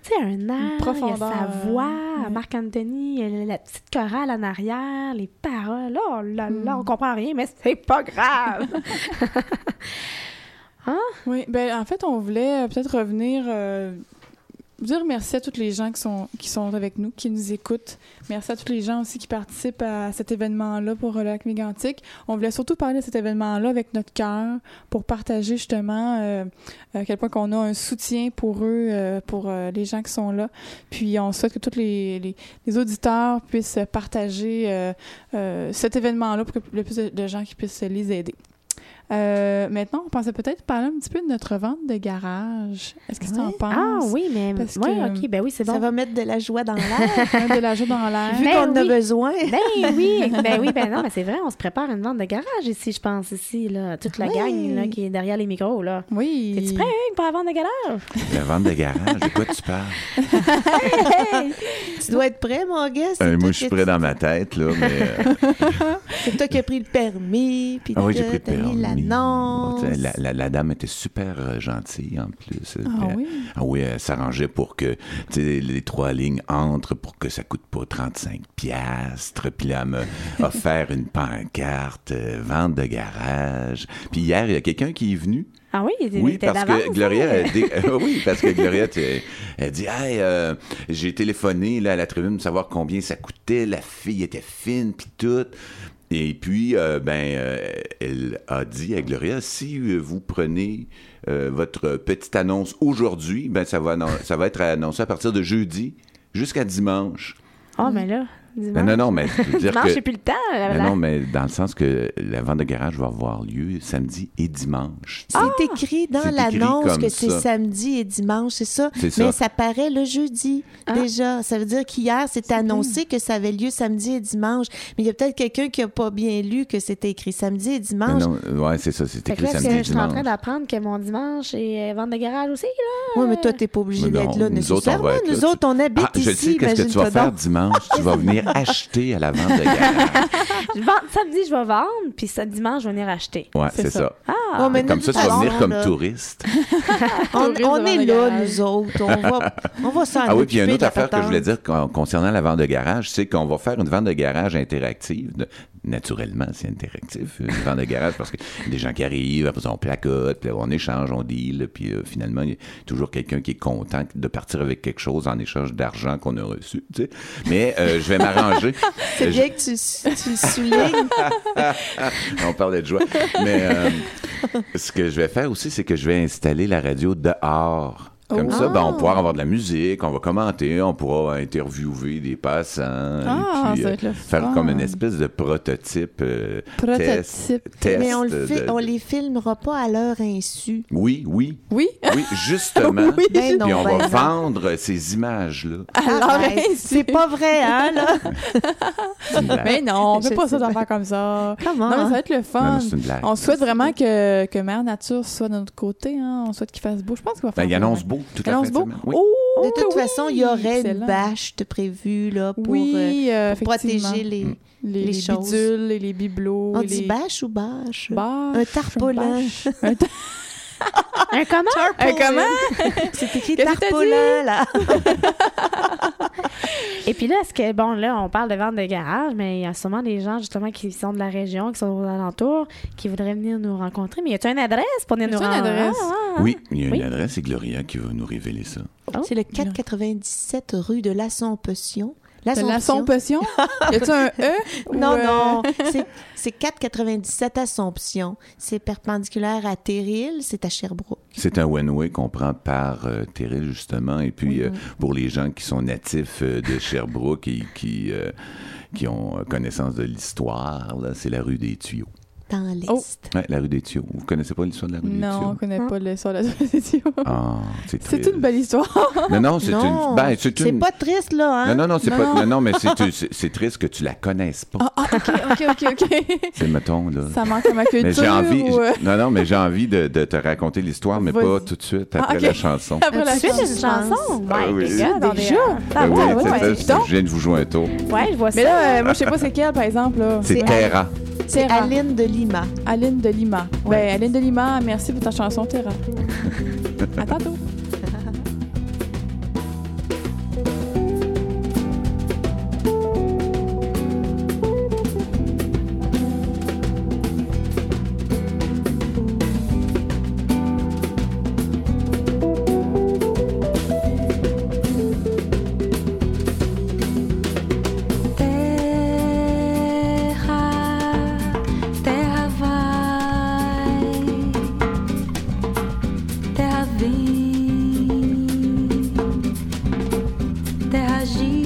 Tu sais, un air, il y a sa voix, ouais. Marc Anthony, il y a la, la petite chorale en arrière, les paroles. Oh là Hmm. là, on comprend rien, mais c'est pas grave. Oui, ben en fait, on voulait euh, peut-être revenir euh, dire merci à tous les gens qui sont qui sont avec nous, qui nous écoutent. Merci à tous les gens aussi qui participent à cet événement-là pour le lac mégantic. On voulait surtout parler de cet événement-là avec notre cœur pour partager justement euh, à quel point qu'on a un soutien pour eux, euh, pour euh, les gens qui sont là. Puis on souhaite que tous les, auditeurs puissent partager euh, euh, cet événement-là pour que le plus de, gens puissent les aider. Euh, maintenant, on pensait peut-être parler un petit peu de notre vente de garage. Est-ce que tu en penses? Ah oui, mais... Parce Oui, que- OK, ben oui, c'est bon. Ça va mettre de la joie dans l'air. Mettre de la joie dans l'air. Vu Ben qu'on en a oui. besoin. Ben oui, ben oui, ben non, mais c'est vrai, on se prépare une vente de garage ici, je pense, ici, là. Toute la Oui. gang, là, qui est derrière les micros, là. Oui. T'es-tu prêt, Hugues, pour la vente de garage? La vente de garage, de quoi tu parles? Tu dois être prêt, mon gars. Euh, moi, je suis prêt dans ma tête, là, mais... euh, C'est toi qui as pris le permis, puis Ah oui, j'ai pris le t'as permis. mis l'annonce. Tu sais, La, la- la dame était super euh, gentille, en plus. Ah Elle- oui. Ah oui, elle s'arrangeait pour que les trois lignes entrent pour que ça coûte pas 35 piastres. Puis là, elle m'a offert une pancarte, euh, vente de garage. Puis hier, il y a quelqu'un qui est venu. Ah oui, il était Oui, était parce que Gloria, hein? elle dit, euh, oui, parce que Gloria, tu- elle dit, hey, euh, j'ai téléphoné là à la tribune pour savoir combien ça coûtait. La fille était fine puis tout. Et puis, euh, ben, euh, elle a dit à Gloria, si euh, vous prenez votre petite annonce aujourd'hui, ben ça va, ça va être annoncé à partir de jeudi jusqu'à dimanche. Oh, mais là, dimanche. Ben, non, non, mais je veux dire Dimanche, que- j'ai plus le temps. là, Ben là. non, mais dans le sens que la vente de garage va avoir lieu samedi et dimanche. C'est écrit dans C'est l'annonce que c'est samedi et dimanche, c'est ça? C'est ça. Mais ça paraît le jeudi Ah. déjà. Ça veut dire qu'hier, c'était annoncé que ça avait lieu samedi et dimanche. Mais il y a peut-être quelqu'un qui n'a pas bien lu que c'était écrit samedi et dimanche. non, ouais, c'est ça, c'est écrit là, samedi que et je suis en train dimanche. d'apprendre que mon dimanche est euh, vente de garage aussi, là? Oui, mais toi, t'es pas obligé d'être là nous autres, on. Nous autres, habite Ah, je ici. sais qu'est-ce que tu vas faire dimanche. Tu vas venir acheter à la vente de garage. Je vends- samedi, je vais vendre, puis ça, dimanche, je vais venir acheter. Ouais, C'est ça. ça. Ah! Oh, mais Comme ça, tu vas venir comme là, touriste. On, est là, garage. nous autres. On va, on va s'en Ah oui, puis il y a une autre affaire que je voulais dire con- concernant la vente de garage, c'est qu'on va faire une vente de garage interactive. De- Naturellement, c'est interactif, une vente de garage, parce que y a des gens qui arrivent, après on placote, puis on échange, on deal, puis euh, finalement, il y a toujours quelqu'un qui est content de partir avec quelque chose en échange d'argent qu'on a reçu, tu sais. Mais euh, je vais C'est bien que tu, tu le soulignes. on parlait de joie. Mais euh, ce que je vais faire aussi, c'est que je vais installer la radio dehors. Comme Oh. ça, ben, on Ah. va pouvoir avoir de la musique, on va commenter, on pourra interviewer des passants. Ah, et puis, ça va euh, être le faire fun. comme une espèce de prototype. euh, Prototype. test- test Mais on, le de- on les filmera pas à leur insu. Oui, oui, Oui? oui, justement. Oui. Ben non, Puis on ben va non. vendre ces images-là. Alors, Arrête. ainsi. c'est pas vrai, hein, là? Mais non, on Je fait pas ça d'en faire comme ça. Comment? Non, mais ça va être le fun. non. On souhaite vraiment que, que Mère Nature soit de notre côté. Hein. On souhaite qu'il fasse beau. Je pense qu'il va Ben, faire il annonce beau. Beau beau. Oui. Oh, De toute oui. façon, il y aurait Excellent. une bâche de prévue là, pour, euh, oui, euh, pour effectivement. protéger les. Mm. les, les les choses. bidules et les bibelots. On et dit les... bâche ou bâche? Bâche, Un tarpaulin. Un Un comment? Un comment? C'est écrit tarpaulin, là. Et puis là, est-ce que, bon, là, on parle de vente de garage, mais il y a sûrement des gens, justement, qui sont de la région, qui sont aux alentours, qui voudraient venir nous rencontrer. Mais y a-tu une adresse pour venir nous rencontrer? Ah, ah, ah. Oui, il y a une Oui. adresse, c'est Gloria qui va nous révéler ça. C'est le 497 rue de l'Assomption. De l'Assomption? y a-tu un E? Non, Ou, euh, non, c'est- c'est 497 Assomption. C'est perpendiculaire à Terril, c'est à Sherbrooke. C'est un one-way qu'on prend par euh, Terrell, justement. Et puis, euh, pour les gens qui sont natifs euh, de Sherbrooke et qui, euh, qui ont connaissance de l'histoire, là, c'est la rue des Tuyaux. Dans l'Est. Oh. Ouais, la rue des Tuyaux. Vous connaissez pas l'histoire de la rue des Non, on Tuyaux? connaît Hein? pas le sur la télévision. Ah, c'est C'est triste. une belle histoire. Non, non, c'est une... Ben, c'est c'est une... pas triste, là, hein? Non, non, non, c'est pas... non. Non, mais c'est- c'est c'est triste que tu la connaisses pas. Ah, ah, ok, ok, ok, ok. C'est, mettons, là... Ça manque à ma culture. Mais j'ai envie... ou, Non, non, mais j'ai envie de, de te raconter l'histoire, mais pas tout de suite, après Ah, ok. la chanson. Après la Tout de C'est suite, une chanson? Ah oui. des- Déjà? Ah, Ben ouais, oui, c'est ça, je viens de vous jouer un tour. Ouais, je vois ça. Mais là, euh, moi, je sais pas c'est quel, par exemple. C'est C'est- Terra. C'est Terra. Aline de Lima. Aline de Lima. Ouais. Ben, Aline de Lima, merci pour ta chanson, Terra. à tantôt. Terra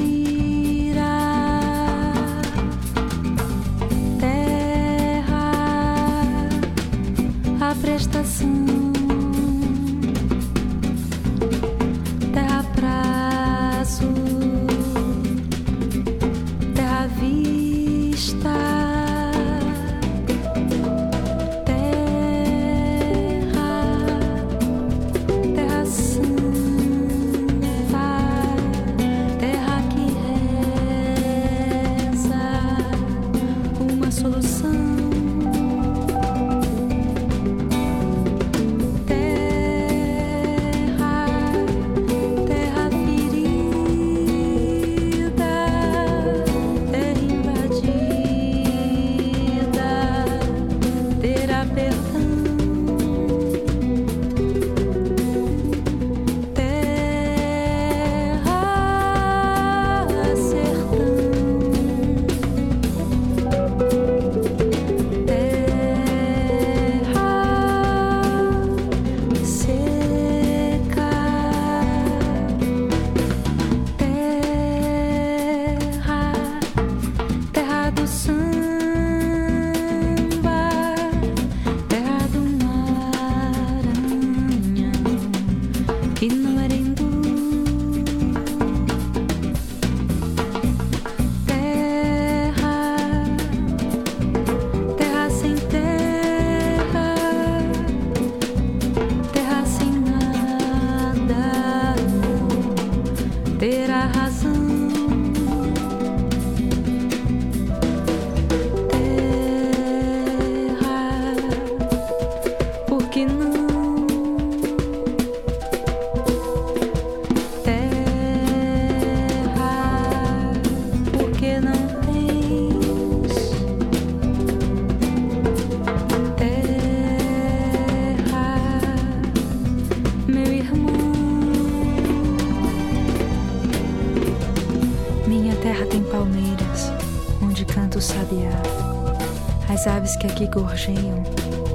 que gorjeiam,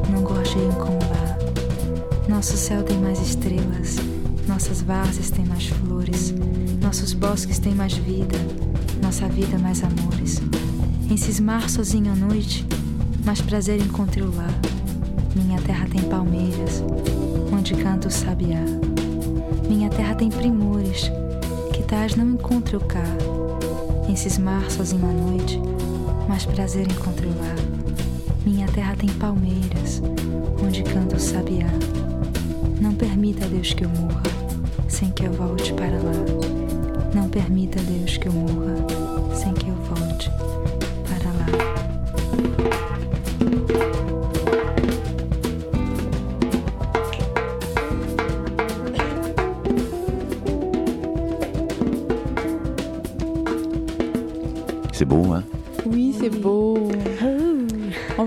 não gorjeiam como lá. Nosso céu tem mais estrelas, nossas várzeas têm mais flores, nossos bosques têm mais vida, nossa vida mais amores. Em cismar sozinho à noite, mais prazer encontro lá. Minha terra tem palmeiras, onde canta o sabiá. Minha terra tem primores, que tais não encontro cá. Em cismar sozinho à noite, mais prazer encontro lá. Minha terra tem palmeiras, onde canta o sabiá. Não permita, Deus, que eu morra, sem que eu volte para lá. Não permita, Deus, que eu morra, sem que eu volte para lá. C'est beau, hein? Oui, c'est beau.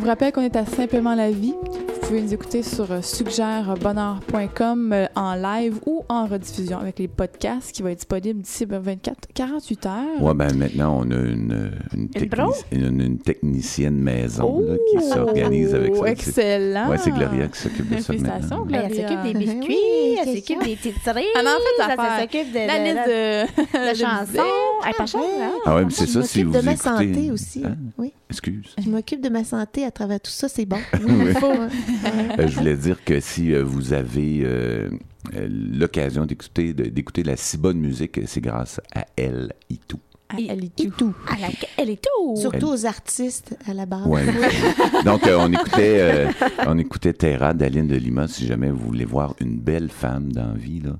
Vous rappelle qu'on est à Simplement la vie. Vous pouvez nous écouter sur euh, suggèrebonheur.com euh, en live ou en rediffusion avec les podcasts qui vont être disponibles d'ici ben, 24, 48 heures. Ouais, ben maintenant, on a une, une, technici- une- une technicienne maison là, qui s'organise avec ça. Oh, Excellent. Ouais, c'est Gloria qui s'occupe de ça Félicitations, maintenant. Elle Gloria. s'occupe des biscuits, Oui, elle s'occupe ça. des petites cerises, Elle en fait elle d'affaires. s'occupe de, La de- liste de- de, de chansons. Elle est pas chère, hein? Ah ouais, mais c'est Je ça, si m'occupe vous de ma écoutez... santé aussi. Hein? Oui, Excuse. je m'occupe de ma santé à travers tout ça, c'est bon. Oui. Il faut, hein. Euh, je voulais dire que si euh, vous avez euh, l'occasion d'écouter d'écouter la si bonne musique, c'est grâce à elle et tout. À elle est Et tout. À la- elle est tout. Surtout aux artistes à la base. Ouais. Donc, euh, on écoutait, euh, on écoutait Terra d'Aline de Lima. Si jamais vous voulez voir une belle femme dans la vie, là.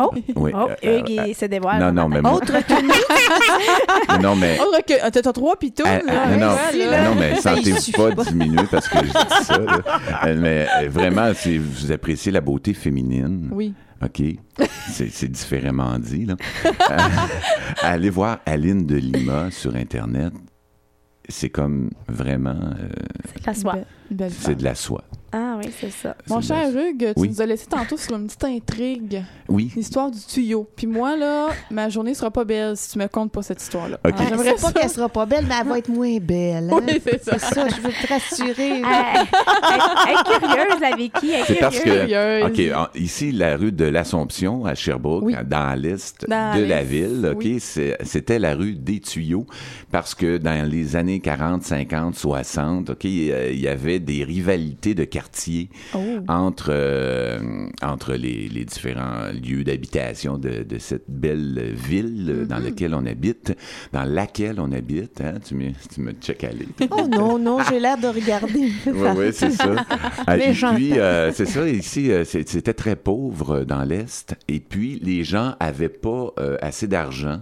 Oh, Oui, oh, euh, Hugues, euh, il se dévoile. non, non, mais moi- Autre que non, mais. Autre que. T'as trois pitons, Ah, ah, non, non, là. non, mais sentez-vous pas diminuer parce que je dis ça. là. Euh, Mais vraiment, si vous appréciez la beauté féminine, Oui. OK, c'est c'est différemment dit. Là. Euh, allez voir Aline de Lima sur Internet. C'est comme vraiment, euh, C'est la soie. De la soie. Ah oui, c'est ça. Mon cher Hugues, tu Oui. nous as laissé tantôt sur une petite intrigue, Oui, l'histoire du tuyau. Puis moi, là, ma journée sera pas belle si tu me comptes pas cette histoire-là. OK. Ah, J'aimerais pas qu'elle sera pas belle, mais elle va être moins belle. hein. Oui, c'est ça. C'est ça, je veux te rassurer. Elle, est curieuse, la Vicky. Elle est C'est parce que. OK, en- ici, la rue de l'Assomption à Sherbrooke, Oui. dans l'est de la ville, OK, c'était la rue des tuyaux parce que dans les années 40, 50, 60, OK, euh, il y avait des rivalités de quartiers Oh. entre, euh, entre les, les différents lieux d'habitation de, de cette belle ville Mm-hmm. dans laquelle on habite, dans laquelle on habite. Hein? Tu me, tu me check aller. Oh non, non, j'ai l'air de regarder. Oui, oui, c'est ça. Ah, et puis, euh, c'est ça, ici, euh, c'était très pauvre dans l'Est. Et puis, les gens avaient pas euh, assez d'argent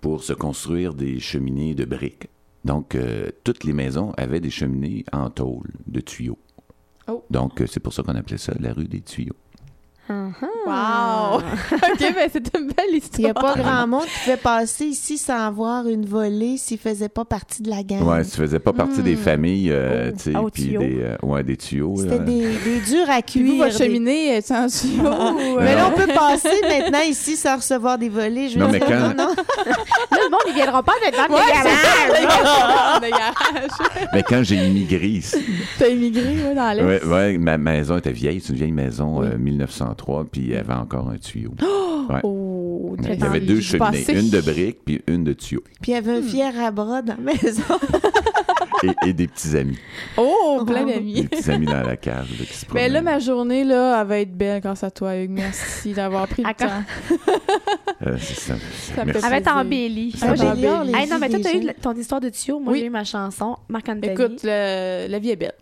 pour se construire des cheminées de briques. Donc, euh, toutes les maisons avaient des cheminées en tôle, de tuyaux. Oh. Donc, euh, c'est pour ça qu'on appelait ça la rue des tuyaux. Wow! Ah. OK, ben, c'est une belle histoire. Il n'y a pas grand monde qui pouvait passer ici sans avoir une volée s'il ne faisait pas partie de la gang. Oui, s'il ne faisait pas partie des hmm. familles, euh, oh. tu sais, ah, puis des, euh, ouais, des tuyaux. C'était des, des, durs à cuire. Vous, des... cheminée sans tuyau. Euh. Mais là, on peut passer maintenant ici sans recevoir des volées. Je non, mais quand... Non, non. là, le monde, ne viendront pas maintenant ouais, des garages. mais quand j'ai immigré ici... T'as immigré, oui, dans l'Est. Oui, ouais, ma maison était vieille. C'est une vieille maison oui. 1900 puis il y avait encore un tuyau. Oh, oh il y avait deux cheminées, une de briques puis une de tuyaux. Puis il y avait un hmm. fier à bras dans la maison. et, des petits amis. Oh, oh plein d'amis. Des petits amis dans la cave. Mais là, ma journée, là, elle va être belle grâce à toi, Hugues. Merci d'avoir pris le temps. Euh, c'est ça. ça Elle va être embellie. Moi, j'ai hey, Non, mais toi, t'as eu ton histoire de tuyau. Moi, j'ai eu ma chanson, Marc-Anthony. Écoute, la vie est belle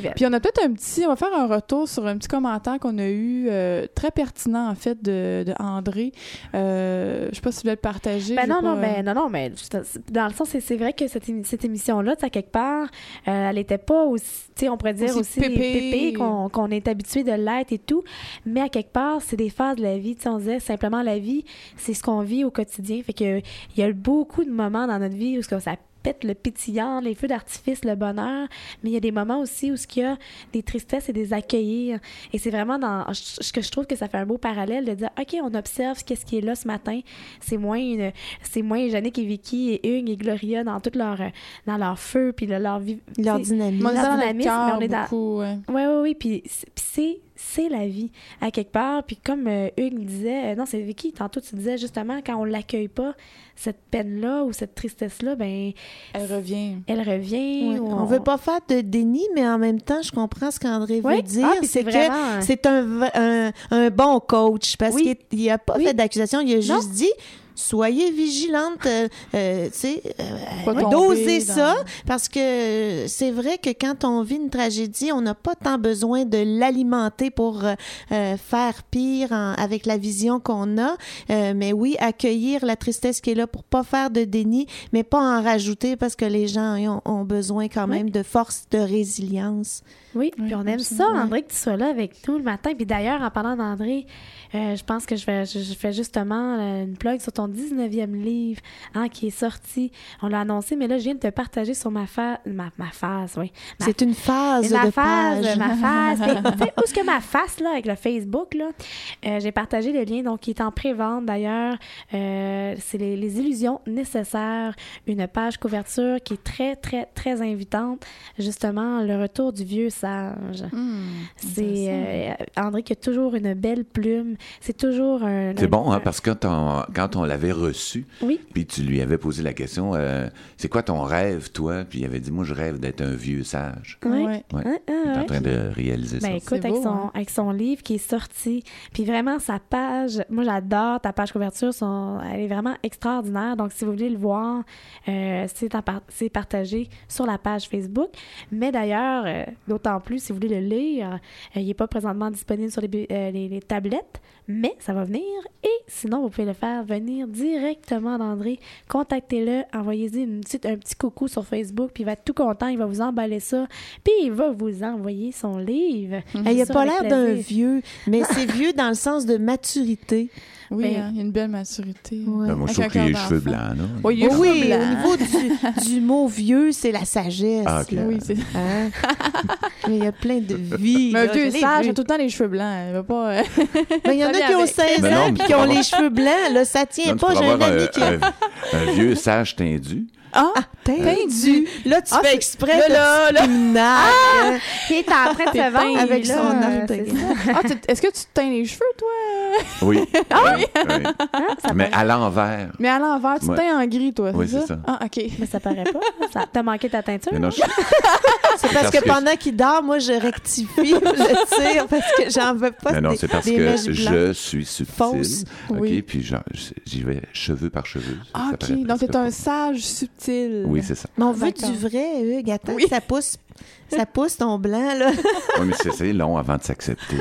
belle. Puis on a peut-être un petit, on va faire un retour sur un petit commentaire qu'on a eu euh, très pertinent en fait de, de André. Euh, je sais pas si tu voulais le partager. Ben non, vais non, pas, mais euh, non, non, mais dans le sens, c'est- vrai que cette, émi- cette émission-là, tu à quelque part, euh, elle était pas aussi, tu sais, on pourrait dire Aussi aussi, pépé. pépé qu'on qu'on est habitué de l'être et tout, mais à quelque part, c'est des phases de la vie, tu sais, on disait simplement la vie, c'est ce qu'on vit au quotidien, fait que il y a beaucoup de moments dans notre vie où ça pète le pétillant, les feux d'artifice, le bonheur, mais il y a des moments aussi où ce qu'il y a des tristesses et des accueillir. Et c'est vraiment dans ce que je trouve que ça fait un beau parallèle de dire OK, on observe qu'est-ce qui est là ce matin. C'est moins une- c'est moins Yannick et Vicky et Hugues et Gloria dans tout leur dans leur feu puis le- leur Leur leur dynamisme, cœur mais on est dans- beaucoup, ouais. Ouais, puis c'est, c'est la vie, à quelque part. Puis comme euh, Hugues disait, euh, non, c'est Vicky, tantôt tu disais justement, quand on l'accueille pas, cette peine-là ou cette tristesse-là, ben, Elle revient. elle revient. Ou On veut pas faire de déni, mais en même temps, je comprends ce qu'André Oui. veut dire. Ah, puis c'est que vraiment- c'est un, un, un bon coach parce Oui. qu'il n'a pas Oui. fait d'accusation, il a Non. juste dit soyez vigilante, euh, euh, tu sais, euh, dans- ça parce que c'est vrai que quand on vit une tragédie, on n'a pas tant besoin de l'alimenter pour euh, faire pire en- avec la vision qu'on a. Euh, mais oui, accueillir la tristesse qui est là pour pas faire de déni, mais pas en rajouter parce que les gens ont, ont besoin quand Oui. même de force, de résilience. Oui, Oui, puis on aime ça. André, que tu sois là avec nous le matin. Puis d'ailleurs, en parlant d'André, euh, je pense que je, vais, je, je fais justement une plug sur ton 19e livre hein, qui est sorti. On l'a annoncé, mais là, je viens de te partager sur ma, fa ma, ma phase, oui. Ma C'est une phase ma de face, page. ma face. Mais, tu sais, où est-ce que ma face, là, avec le Facebook, là, euh, j'ai partagé le lien, donc, qui est en pré-vente, d'ailleurs. Euh, c'est les, les illusions nécessaires, une page couverture qui est très, très, très invitante. Justement, le retour du vieux sage. Hmm, C'est euh, André qui a toujours une belle plume. C'est toujours un... C'est bon, hein, parce que quand on, quand on l'avait reçu. Oui. Puis tu lui avais posé la question, euh, c'est quoi ton rêve, toi? Puis il avait dit, moi, je rêve d'être un vieux sage. Oui. Ouais. Il est en train de réaliser Ben ça. écoute, avec, beau, son, hein? avec son livre qui est sorti, puis vraiment sa page, moi j'adore ta page couverture, son, elle est vraiment extraordinaire. Donc si vous voulez le voir, euh, c'est partagé sur la page Facebook. Mais d'ailleurs, euh, d'autant plus si vous voulez le lire, euh, il n'est pas présentement disponible sur les, bu- euh, les- les tablettes, mais ça va venir. Et sinon, vous pouvez le faire venir directement d'André. Contactez-le, envoyez-y une petite, un petit coucou sur Facebook, puis il va être tout content, il va vous emballer ça, puis il va vous envoyer son livre. Hey, il a Ça, pas l'air d'un vieux, mais c'est vieux dans le sens de maturité. Oui, Ben- hein, il y a une belle maturité. Ouais. Ben, moi, je Avec trouve un qu'il a les cheveux blancs, là. Oui, les oui, cheveux au niveau du, du mot vieux, c'est la sagesse. Ah, ok. là. Oui, c'est... Hein? Mais il y a plein de vie. Mais un vieux sage a tout le temps les cheveux blancs. Il va pas... euh, Mais il y en a qui ont avec. 16 Mais non, ans tu qui ont les cheveux blancs. Là, ça tient pas. J'ai un ami qui un vieux sage tendu. Ah! teindu. Là, tu Ah, fais exprès là, de là, là. discriminaire. Qui est en train de se vendre avec là, son. Ah, tu- est-ce que tu te teins les cheveux, toi? Oui. Ah oui. oui. Hein, Mais paraît- à l'envers. Mais à l'envers, tu teins en gris, toi, Oui, c'est ça? ça. Ah, OK. Mais ça paraît pas. Ça- T'as manqué ta teinture? Non, je- C'est parce que pendant qu'il dort, moi, je rectifie le tir parce que j'en veux pas Mais non, des, c'est parce que je suis subtil. OK, puis j'y vais cheveux par cheveux. Ah, OK. Donc, t'es un sage subtil. Oui, c'est ça. Mais on veut du vrai, Hugues. Attends, Oui. ça pousse. Ça pousse ton blanc, là. Oui, mais c'est- long avant de s'accepter.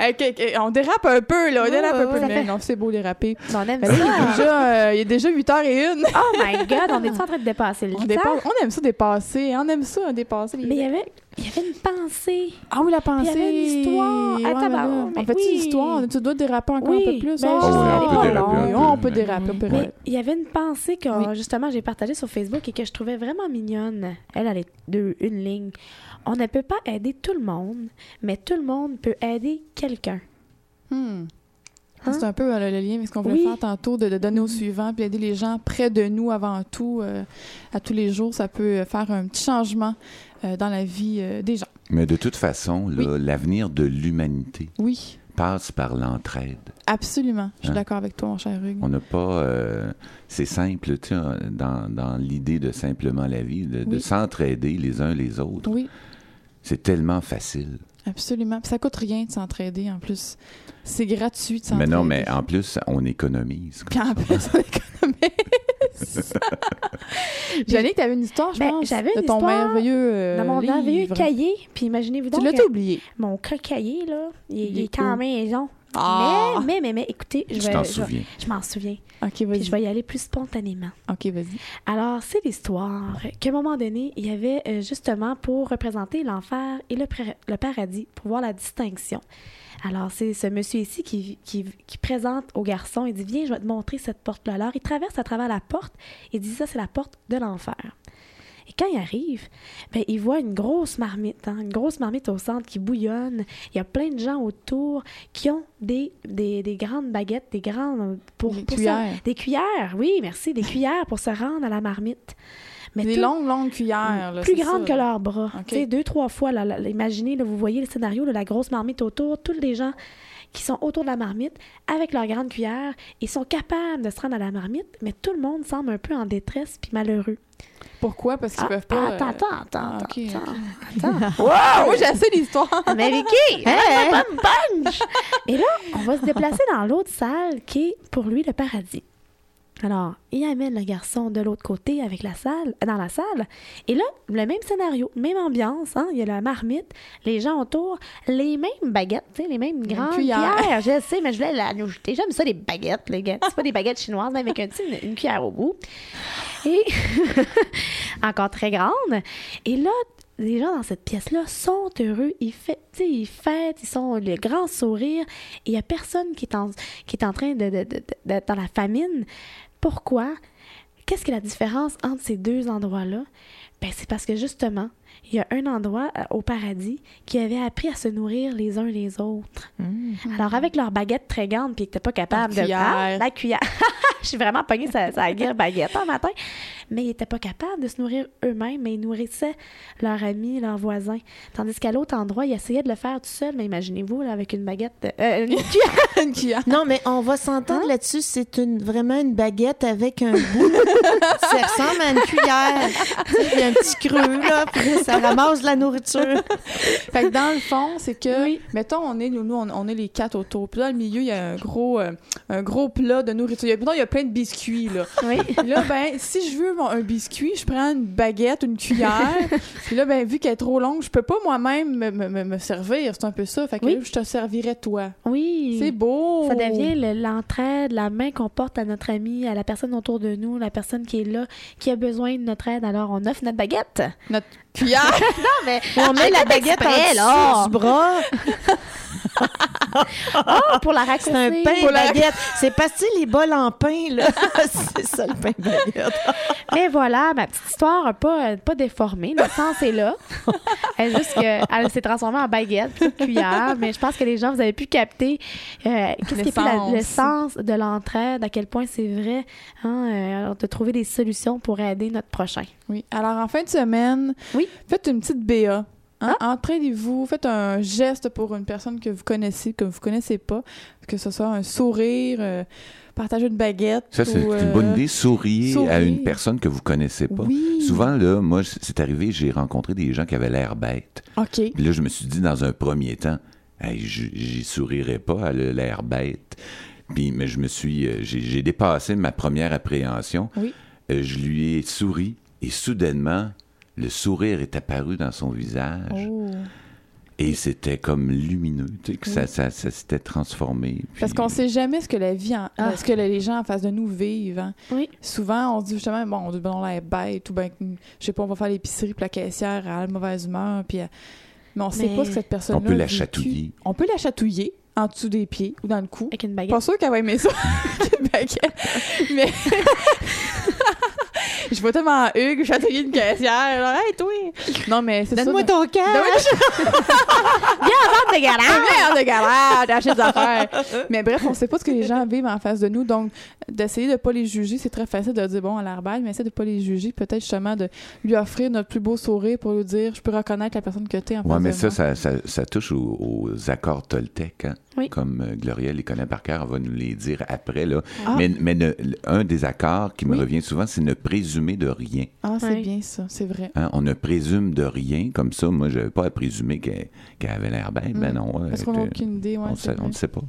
OK, On dérape un peu, là. On dérape un peu. Mais non, c'est beau déraper. On aime ça. déjà, euh, il est déjà 8h01. Oh my God, on est en train de dépasser le On, temps? dépasse- on aime ça dépasser. On aime ça, dépasser. les- Mais il y avait, il y avait une pensée. Ah oui, la pensée. il y avait une histoire. Ouais, mais mais On fait-tu oui. l'histoire? Tu dois déraper encore Oui, un peu plus. ben, Ah, je sais, oui, on peut déraper un peu. On peut déraper, on peut Mais déraper. il y avait une pensée que Oui. justement j'ai partagée sur Facebook et que je trouvais vraiment mignonne. Elle, elle est deux, une ligne. On ne peut pas aider tout le monde, mais tout le monde peut aider quelqu'un. Hmm. Hein? C'est un peu euh, le lien avec ce qu'on voulait Oui. faire tantôt, de, de donner au suivant, puis aider les gens près de nous avant tout, euh, à tous les jours. Ça peut faire un petit changement euh, dans la vie euh, des gens. Mais de toute façon, l'avenir de l'humanité Oui, passe par l'entraide. absolument. Je suis Hein? d'accord avec toi, mon cher Hugues. On n'a pas. euh, c'est simple, tu sais, dans, dans l'idée de simplement la vie, de, s'entraider les uns les autres. Oui, C'est tellement facile. absolument. Puis ça coûte rien de s'entraider en plus. C'est gratuit de Mais s'entraider. non, mais en plus, on économise. Puis en plus, on économise. Jannick, t'avais une histoire, je Ben, pense, j'avais de une ton histoire merveilleux euh, Dans mon merveilleux livre. cahier, puis imaginez-vous Tu donc l'as que oublié. mon cahier, là, il, il Il est où? maison. Ah! Mais, mais, mais, mais, écoutez, je, Tu vais- t'en je- souviens. je m'en souviens. OK, Puis vas-y. je vais y aller plus spontanément. OK, vas-y. Alors, c'est l'histoire qu'à un moment donné, il y avait euh, justement pour représenter l'enfer et le paradis, pour voir la distinction. Alors, c'est ce monsieur ici qui, qui, qui présente au garçon, il dit, viens, je vais te montrer cette porte-là. Alors, il traverse à travers la porte et dit, ça, c'est la porte de l'enfer. Et quand il arrive, ben, il voit une grosse marmite, hein, une grosse marmite au centre qui bouillonne. Il y a plein de gens autour qui ont des, des, des grandes baguettes, des grandes... Pour, Des pour cuillères. se- des cuillères, oui, merci, des cuillères pour se rendre à la marmite. Mais Des tout- longues, longues cuillères. là, plus grandes ça, que leurs bras. OK. Tu sais, deux, trois fois. Là, là, imaginez, vous voyez le scénario, la grosse marmite autour, tous les gens qui sont autour de la marmite avec leurs grandes cuillères, ils sont capables de se rendre à la marmite, mais tout le monde semble un peu en détresse puis malheureux. Pourquoi? Parce qu'ils Ah, peuvent pas... attends, euh, attends, attends, ah, attends, OK, attends, attends. Wow! Moi, j'ai assez d'histoires. Mais Vicky, hein, bonne punch! Et là, on va se déplacer dans l'autre salle qui est pour lui le paradis. Alors, il amène le garçon de l'autre côté avec la salle, dans la salle. Et là, le même scénario, même ambiance. Hein? Il y a la marmite, les gens autour, les mêmes baguettes, les mêmes grandes cuillères. cuillères. Je sais, mais je voulais l'ajouter. J'aime ça, les baguettes, les gars. C'est pas des baguettes chinoises, même avec un petit, une, une cuillère au bout. Et encore très grande. Et là, les gens dans cette pièce-là sont heureux. Ils, sais, ils fêtent, ils sont le grand sourire. Et il n'y a personne qui est en, qui est en train de, de- de- de- d'être dans la famine. Pourquoi? Qu'est-ce que la différence entre ces deux endroits-là? Ben, c'est parce que justement, il y a un endroit euh, au paradis qui avait appris à se nourrir les uns les autres. Alors, avec leur baguette très grande, puis ils n'étaient pas capables La de. cuillère. Ah, la cuillère. Je suis vraiment pognée sa, sa guerre baguette un matin. Mais ils n'étaient pas capables de se nourrir eux-mêmes, mais ils nourrissaient leurs amis, leurs voisins. Tandis qu'à l'autre endroit, ils essayaient de le faire tout seul. Mais imaginez-vous, là, avec une baguette. de- euh, une cuillère. Une cuillère. Non, mais on va s'entendre là-dessus. C'est une, vraiment une baguette avec un bout. ça ressemble à une cuillère. Il y a un petit creux, là, puis là, ça ramasse de la nourriture. Fait que dans le fond, c'est que, Oui. mettons, on est, nous, nous, on, on est les quatre autour. Puis là, dans le milieu, il y a un gros, euh, un gros plat de nourriture. Il y a, mettons, il y a plein de biscuits, là. Oui. Puis là, ben, si je veux un biscuit, je prends une baguette, une cuillère. puis là, ben, vu qu'elle est trop longue, je peux pas moi-même me, me- me- servir. C'est un peu ça. Fait que Oui. là, je te servirais toi. Oui. C'est beau. Ça devient le- l'entraide, la main qu'on porte à notre ami, à la personne autour de nous, la personne qui est là, qui a besoin de notre aide. Alors, on offre notre baguette. notre cuillère. Non, mais On met la baguette en exprès, dessous là. du bras. oh, pour la C'est un raccourcir. pain Pour la- baguette. C'est que les bols en pain, là. c'est ça, le pain baguette. Mais voilà, ma petite histoire n'a pas, euh, pas déformé. Le sens est là. Elle, juste que, elle s'est transformée en baguette plutôt que cuillère. Mais je pense que les gens, vous avez pu capter euh, qu'est-ce qui est le sens de l'entraide, à quel point c'est vrai hein, euh, de trouver des solutions pour aider notre prochain. Oui. Alors, en fin de semaine, Oui. faites une petite BA. Hein? Ah. Entraînez-vous, faites un geste pour une personne que vous connaissez, que vous connaissez pas, que ce soit un sourire, euh, partager une baguette. Ça, c'est une bonne euh, idée. Souriez à sourire. une personne que vous connaissez pas. Oui. Souvent, là, moi, c'est arrivé, j'ai rencontré des gens qui avaient l'air bêtes. OK. Puis là, je me suis dit, dans un premier temps, hey, j'y sourirais pas, elle a l'air bête. Puis, mais je me suis, euh, j'ai j'ai dépassé ma première appréhension. Oui. Euh, je lui ai souri et soudainement, le sourire est apparu dans son visage Oh. et c'était comme lumineux, tu sais, que ça, Oui. ça, ça s'était transformé. Parce qu'on sait jamais ce que la vie, en- Ah. ce que les gens en face de nous vivent. hein. Oui. Souvent, on se dit justement, bon, on l'air bête, ou ben, je sais pas, on va faire l'épicerie, puis la caissière a la mauvaise humeur, puis. elle- Mais on sait Mais pas ce que cette personne On peut la chatouiller. On peut la chatouiller en dessous des pieds ou dans le cou. Avec une Pas baguette. sûr qu'elle va aimer ça. Une baguette. Mais. je vois tellement Hugues chatouiller une caissière. Hey, toi! Non, mais c'est ça. Donne-moi ton cash. Vente de garage! merde de garage, d'acheter des affaires. Mais bref, on sait pas ce que les gens vivent en face de nous. Donc, d'essayer de pas les juger, c'est très facile de dire, bon, à l'air bête, mais essayer de pas les juger. Peut-être justement de lui offrir notre plus beau sourire pour lui dire, je peux reconnaître la personne que t'es en face Ouais, mais de ça, moi. ça, ça, ça touche aux, aux accords Toltec. Hein? Oui. Comme euh, Gloria les connaît par cœur, va nous les dire après. Là. Ah. Mais, mais ne- un des accords qui me Oui. revient souvent, c'est ne présumer de rien. Ah, c'est Oui. bien ça, c'est vrai. Hein? On ne présume de rien. Comme ça, moi, je n'avais pas à présumer qu'elle avait l'air bête. Ben Mm. non. Parce qu'on n'a aucune idée, ouais, on ne sait pas.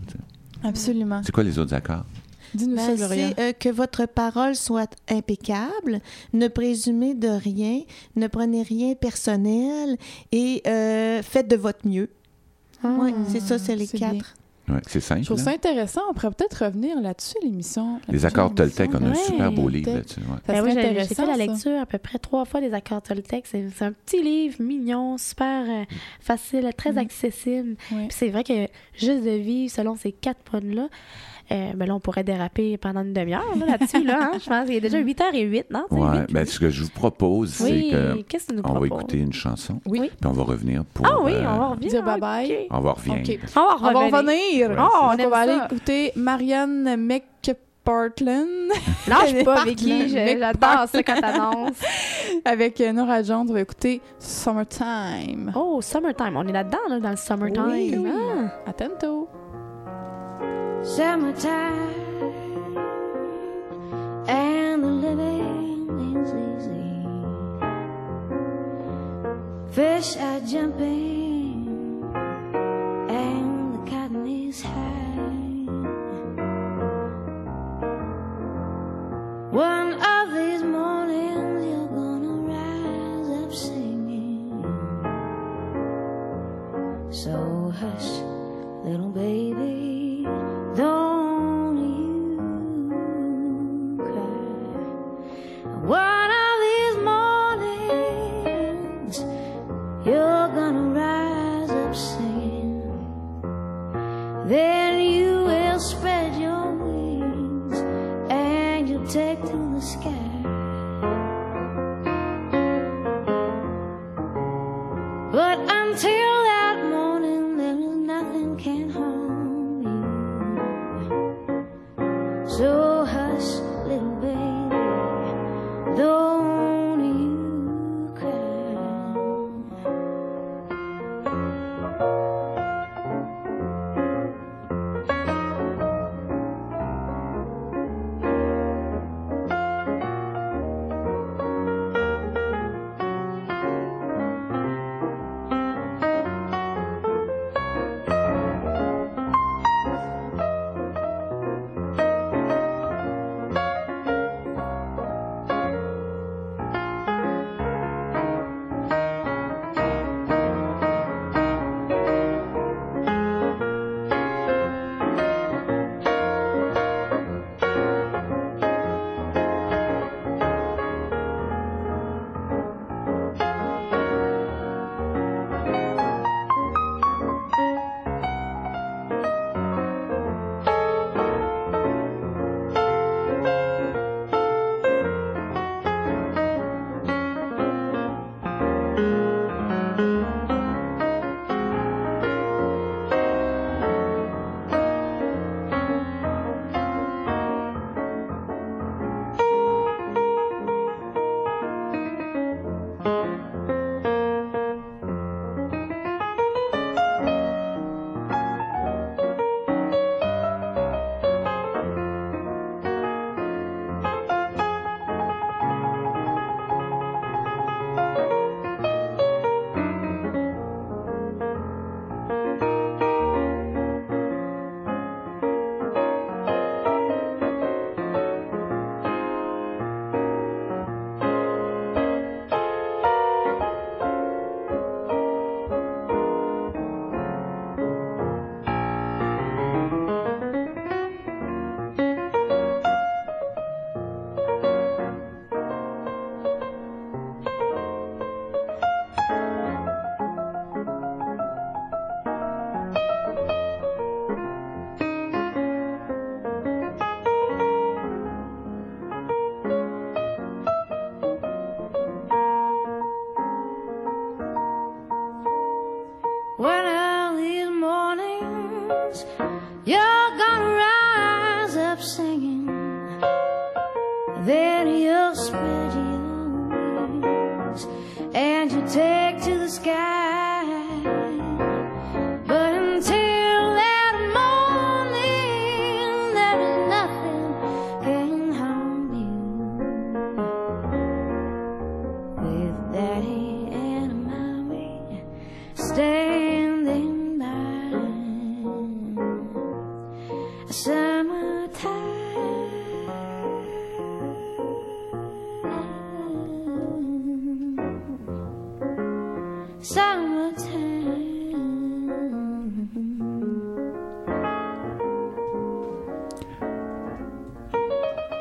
Absolument. C'est quoi les autres accords? Dis-nous ça, Ben, c'est euh, que votre parole soit impeccable, ne présumez de rien, ne prenez rien personnel et euh, faites de votre mieux. Oui, c'est ça, c'est les bien. Ouais, c'est simple. Je trouve ça intéressant. On pourrait peut-être revenir là-dessus, l'émission. Les accords Toltec, on a un super beau livre là-dessus. ouais. Ça Ben serait oui, j'ai- fait la ça. lecture à peu près trois fois des accords Toltec. C'est c'est un petit livre mignon, super euh, facile, très Mm. accessible. Ouais. Puis c'est vrai que juste de vivre selon ces quatre points-là, euh, ben là, on pourrait déraper pendant une demi-heure là, là-dessus. Là, hein. Je pense qu'il est déjà 8h08, non? C'est Ouais, huit, ben, huit. ce que je vous propose, oui, c'est que qu'est-ce que tu nous on va écouter une chanson, Oui. Oui. puis on va revenir pour. Ah oui, euh, on va revenir. dire bye-bye. On va revenir. On va On va revenir. Ouais, Oh, on va aller écouter Marianne McPartland Lâche pas, Vicky. J'adore ça quand t'annonces. avec euh, Nora Jones. On va écouter Summertime. Oh, Summertime. On est là-dedans, là, dans le Summertime. Oui, oui. Ah. À tantôt. Summertime and the living is easy. Fish are jumping and the cotton is high. One of these mornings you're gonna rise up singing. So hush, little baby, You're gonna rise up singing. Then you will spread your wings and you'll take to the sky. But until that morning, there is nothing can harm you. So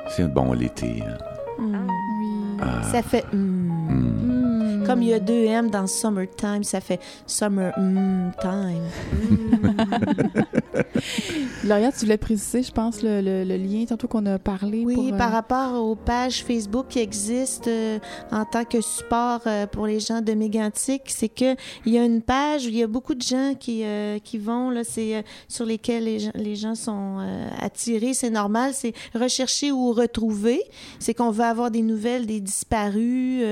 C'est bon l'été. hein. Oui. Ah, Ça fait mm. Mm. Comme il y a deux M dans Summertime, ça fait Summer mm, Time. Lauriane, tu voulais préciser, je pense, le, le- le lien tantôt qu'on a parlé. Oui, pour, euh, par rapport aux pages Facebook qui existent euh, en tant que support euh, pour les gens de Mégantic, c'est que il y a une page où il y a beaucoup de gens qui, qui vont, là, c'est sur lesquels les gens, les gens sont attirés. C'est normal, c'est rechercher ou retrouver. C'est qu'on veut avoir des nouvelles des disparus,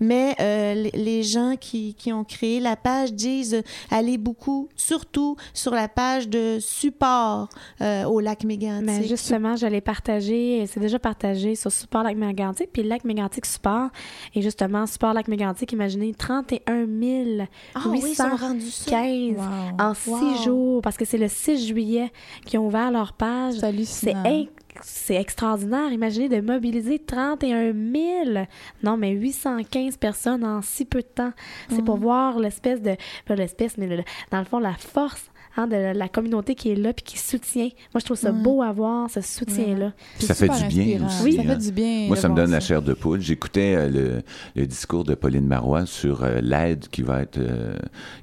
mais les, gens qui, qui ont créé la page disent euh, allez beaucoup, surtout sur la page de support euh, au lac Mégantic. Mais justement, je l'ai partagé, c'est déjà partagé sur Support Lac Mégantic, puis Lac Mégantic Support. Et justement, Support Lac Mégantic, imaginez 31 000 Ah oui, ils sont rendus ça. 15 Wow. en six jours, parce que c'est le 6 juillet qu'ils ont ouvert leur page. C'est C'est hallucinant. inc- c'est extraordinaire. Imaginez de mobiliser 31 000, non, mais 815 personnes en si peu de temps. C'est pour voir l'espèce de, pas l'espèce, mais le- dans le fond, la force hein, de la communauté qui est là puis qui soutient. Moi, je trouve ça Ouais. beau à voir, ce soutien-là. Ça fait du bien inspirant. aussi, Oui, ça hein. fait du bien. Moi, de ça me donne la chair de poule. J'écoutais euh, le, le discours de Pauline Marois sur euh, l'aide qui va être euh,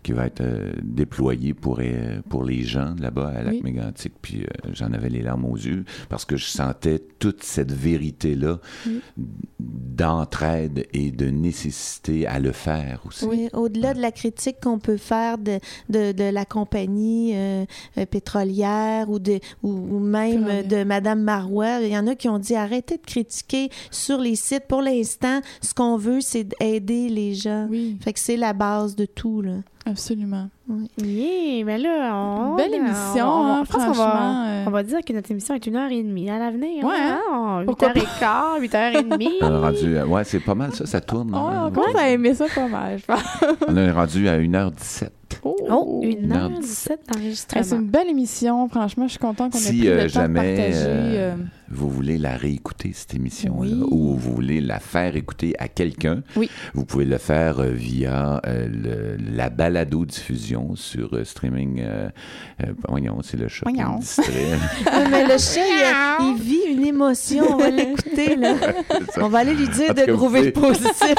qui va être euh, déployée pour euh, pour les gens là-bas à Lac Oui. Mégantic. Puis euh, j'en avais les larmes aux yeux parce que je sentais toute cette vérité là d'entraide et de nécessité à le faire aussi. Oui, au-delà de la critique qu'on peut faire de, de, de la compagnie euh, euh, pétrolière ou, de, ou, ou même Pétrolière. de Madame Marois, il y en a qui ont dit arrêtez de critiquer sur les sites. Pour l'instant, ce qu'on veut, c'est d'aider les gens. Oui, Fait que c'est la base de tout, là. Absolument. Oui, mais là, on. Belle on- émission, on- on- hein, je pense qu'on va- franchement, euh. On va dire que notre émission est une heure et demie à l'avenir. Ouais, hein? hein? Pourquoi 8h15, 8h30. On est rendu, ouais, c'est pas mal ça, ça tourne. Oh, hein. on commence à aimer ça pas mal, je pense. On est rendu à 1h17. Oh, une Une heure heure 17 Hey, c'est d'enregistrement. une belle émission. Franchement, je suis contente qu'on ait Si pris euh, le temps de jamais partager. Vous voulez la réécouter, cette émission-là, Oui. ou vous voulez la faire écouter à quelqu'un, Oui. vous pouvez le faire euh, via euh, le- la balado-diffusion sur euh, streaming. Euh, euh, voyons, c'est le chat qui Voyons. mais le chat, il, il vit une émotion. On va l'écouter, là. On va aller lui dire de trouver le positif.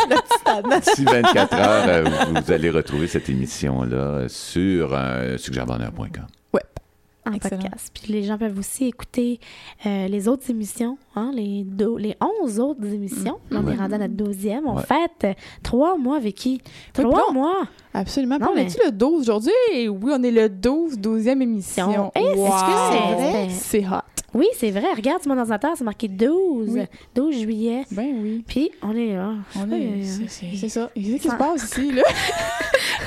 D'ici 24 heures, vous, vous allez retrouver cette émission-là sur euh, suggèrebonheur.com. en Excellent. podcast. Puis les gens peuvent aussi écouter euh, les autres émissions, hein, les, les 11 autres émissions. Là, on Ouais. est rendu à notre douzième. On Ouais. fête euh, trois mois, Vicky. Oui, Trois puis mois. Absolument. Non, on mais- est-tu le 12 aujourd'hui? Oui, on est le 12, 12e émission. Eh, est-ce que c'est vrai? C'est hot. Oui, c'est vrai. Regarde sur mon ordinateur, c'est marqué 12. Oui. 12 juillet. Ben oui. Puis on est là. On Oui, est, c'est, oui. c'est- c'est ça. Et Qu'est-ce qui se passe ici, là?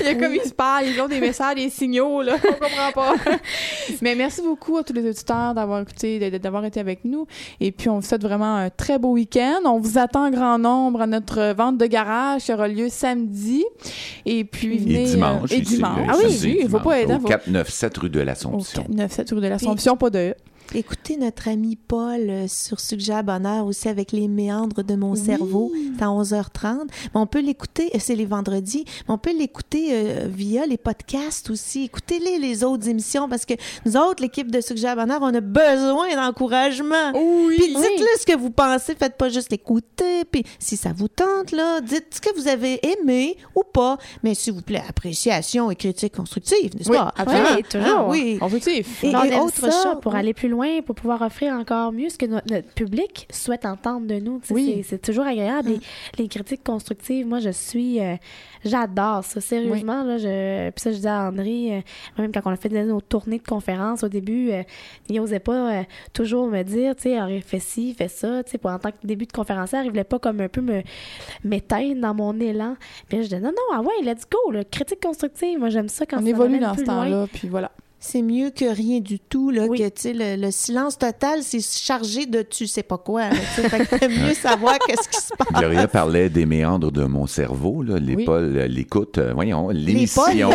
Il y a comme ils se parlent, ils ont des messages, des signaux, là. On comprend pas. Mais merci beaucoup à tous les auditeurs d'avoir écouté, d'avoir été avec nous. Et puis, on vous souhaite vraiment un très beau week-end. On vous attend en grand nombre à notre vente de garage qui aura lieu samedi. Et puis, venez. Et dimanche. euh, et ici, dimanche. Ah oui, il faut dimanche, pas Au faut- 497 rue de l'Assomption. 497 rue de l'Assomption, pas de. Écoutez notre ami Paul euh, sur Suggère Bonheur aussi avec les méandres de mon Oui. cerveau. C'est à 11h30. Mais on peut l'écouter, euh, c'est les vendredis, mais on peut l'écouter euh, via les podcasts aussi. Écoutez-les, les autres émissions, parce que nous autres, l'équipe de Suggère Bonheur, on a besoin d'encouragement. Oui. Puis dites-le ce que vous pensez, faites pas juste l'écouter. Puis si ça vous tente, là, dites ce que vous avez aimé ou pas. Mais s'il vous plaît, appréciation et critique constructive, n'est-ce Oui, pas? absolument. Oui, toujours. Ah oui. Et- et autre chose- pour aller plus loin. Loin pour pouvoir offrir encore mieux ce que no- notre public souhaite entendre de nous. Oui. c'est- toujours agréable. Mm. Les, les critiques constructives, moi, je suis... euh, J'adore ça, sérieusement. Là, je, puis ça, je disais à André, euh, même quand on a fait nos tournées de conférences au début, euh, il n'osait pas euh, toujours me dire, tu sais, fais ci, fais ça. Tu sais, en tant que début de conférencière, il voulait pas comme un peu me m'éteindre dans mon élan. Puis là, je disais, non, non, ah ouais, let's go, là, critique constructive. Moi, j'aime ça quand On ça évolue dans ce temps-là, puis voilà. C'est mieux que rien du tout, là, Oui. que, tu sais, le, le silence total, c'est chargé de tu sais pas quoi, que t'aimes mieux savoir qu'est-ce qui se passe. Gloria parlait des méandres de mon cerveau, là, les Oui. Paul, euh, l'écoute, euh, voyons, Les l'émission,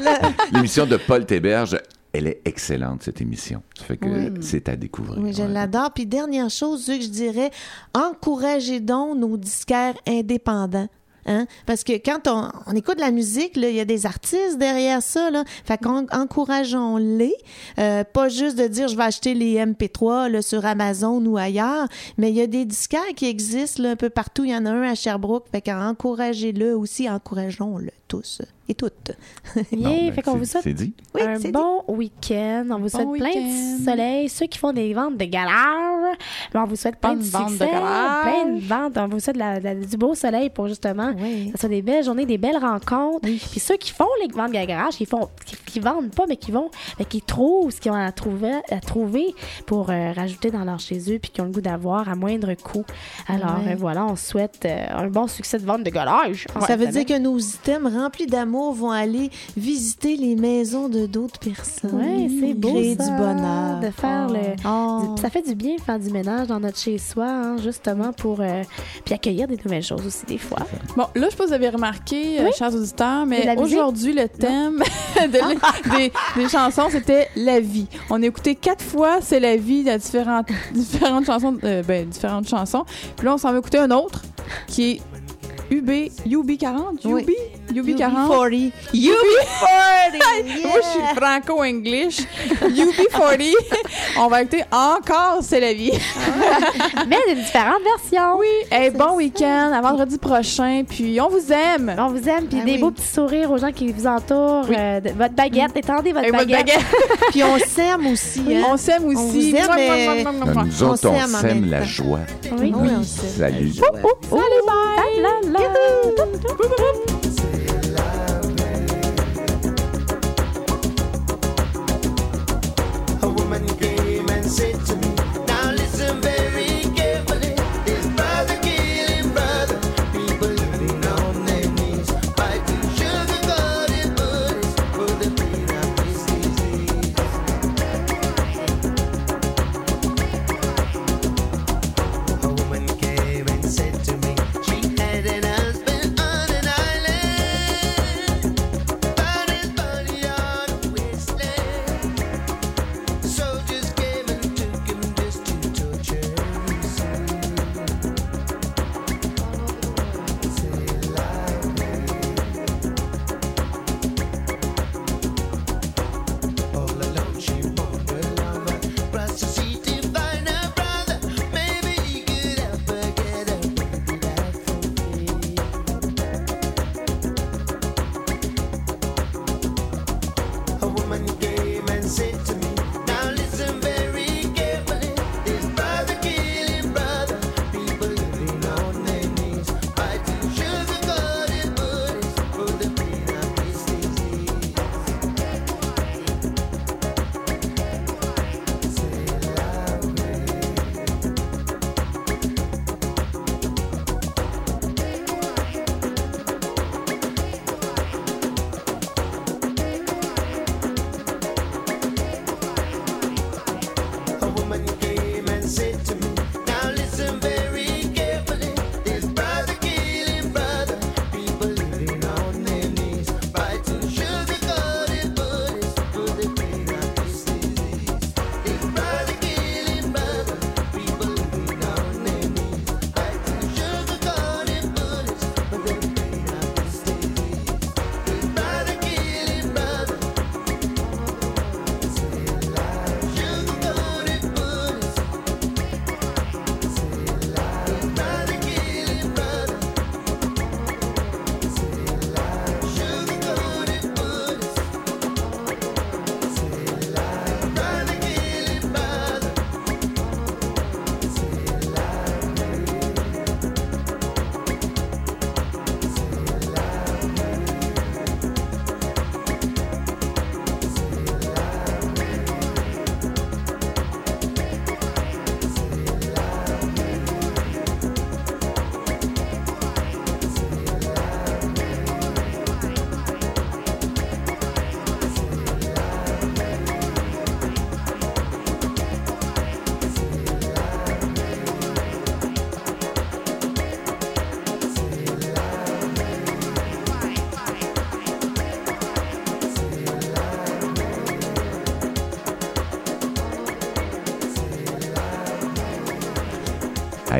l'émission de Paul Théberge, elle est excellente, cette émission. Ça fait que Oui. c'est à découvrir. Oui, je Ouais. l'adore. Puis dernière chose, Zuc, je dirais, encouragez donc nos disquaires indépendants. Hein? Parce que quand on, on écoute la musique, il y a des artistes derrière ça. Là. Fait qu'encourageons-les. Euh, pas juste de dire je vais acheter les MP3 là, sur Amazon ou ailleurs, mais il y a des disquaires qui existent là, un peu partout. Il y en a un à Sherbrooke. Fait qu'encouragez-le aussi, encourageons-le tous et toutes. Yeah, ben, fait qu'on c'est- vous souhaite dit. Oui, un c'est bon week-end. On vous souhaite plein de soleil. Ceux qui font des ventes de galères, ben, on vous souhaite plein de de succès, galères. plein de ventes. On vous souhaite la- la- du beau soleil pour justement Oui. que ce soit des belles journées, des belles rencontres. Puis ceux qui font les ventes de garage, qui font, qui, qui vendent pas, mais qui vont, mais qui trouvent ce qu'ils ont à trouver, à trouver pour euh, rajouter dans leur chez eux, puis qui ont le goût d'avoir à moindre coût. Alors euh, voilà, on souhaite euh, un bon succès de vente de galage. Ça veut dire que nos items remplis d'amour vont aller visiter les maisons de d'autres personnes. Ouais, c'est beau Créer ça, du bonheur. de faire le- Oh. Du- Ça fait du bien de faire du ménage dans notre chez-soi, hein, justement pour euh, puis accueillir des nouvelles choses aussi des fois. Bon, là, je sais pas si vous avez remarqué, euh, chers auditeurs, mais aujourd'hui, le thème de- des, des chansons, c'était la vie. On a écouté quatre fois C'est la vie, de différentes, différentes chansons, euh, ben, différentes chansons. Puis là, on s'en va écouter un autre qui est UB, UB40? Oui. UB? UB40? UB40. UB40! Moi, je suis franco-english. UB40. on va écouter encore C'est la vie. Mais d'une différente version. Oui. Hey, bon week-end, à vendredi prochain. Puis on vous aime. On vous aime, puis Ah des oui. beaux petits sourires aux gens qui vous entourent. Oui. euh, de- votre baguette, étendez votre Et votre baguette. baguette. Puis on s'aime aussi. Hein? On s'aime On aussi. vous aime, mais-. Nous On autres, on s'aime la joie. Oui. Oui, on s'aime. Salut. Oh, la, la, la.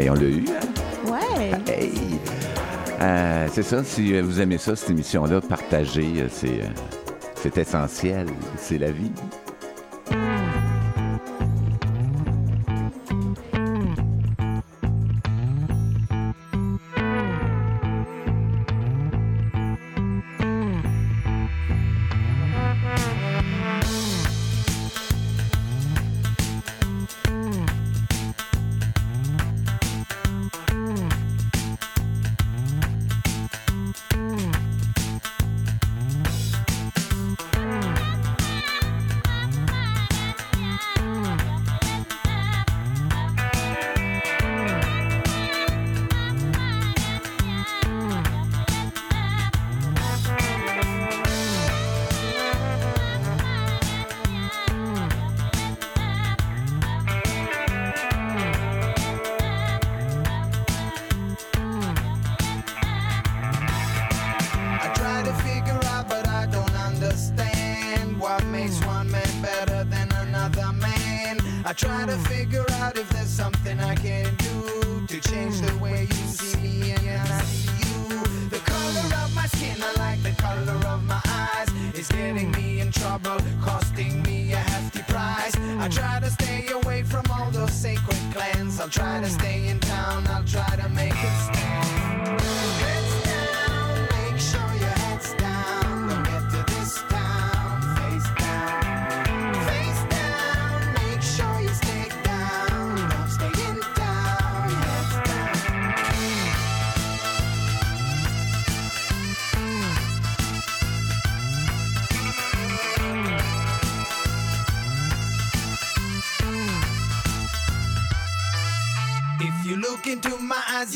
Hey, on l'a eu. Hein? Ouais. Ah, euh, c'est ça, si euh, vous aimez ça, cette émission-là, partagez, euh, c'est, c'est essentiel, c'est la vie.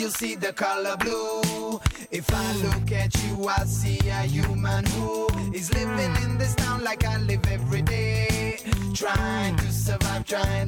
You see the color blue. If I look at you, I see a human who is living in this town like I live every day. Trying to survive, trying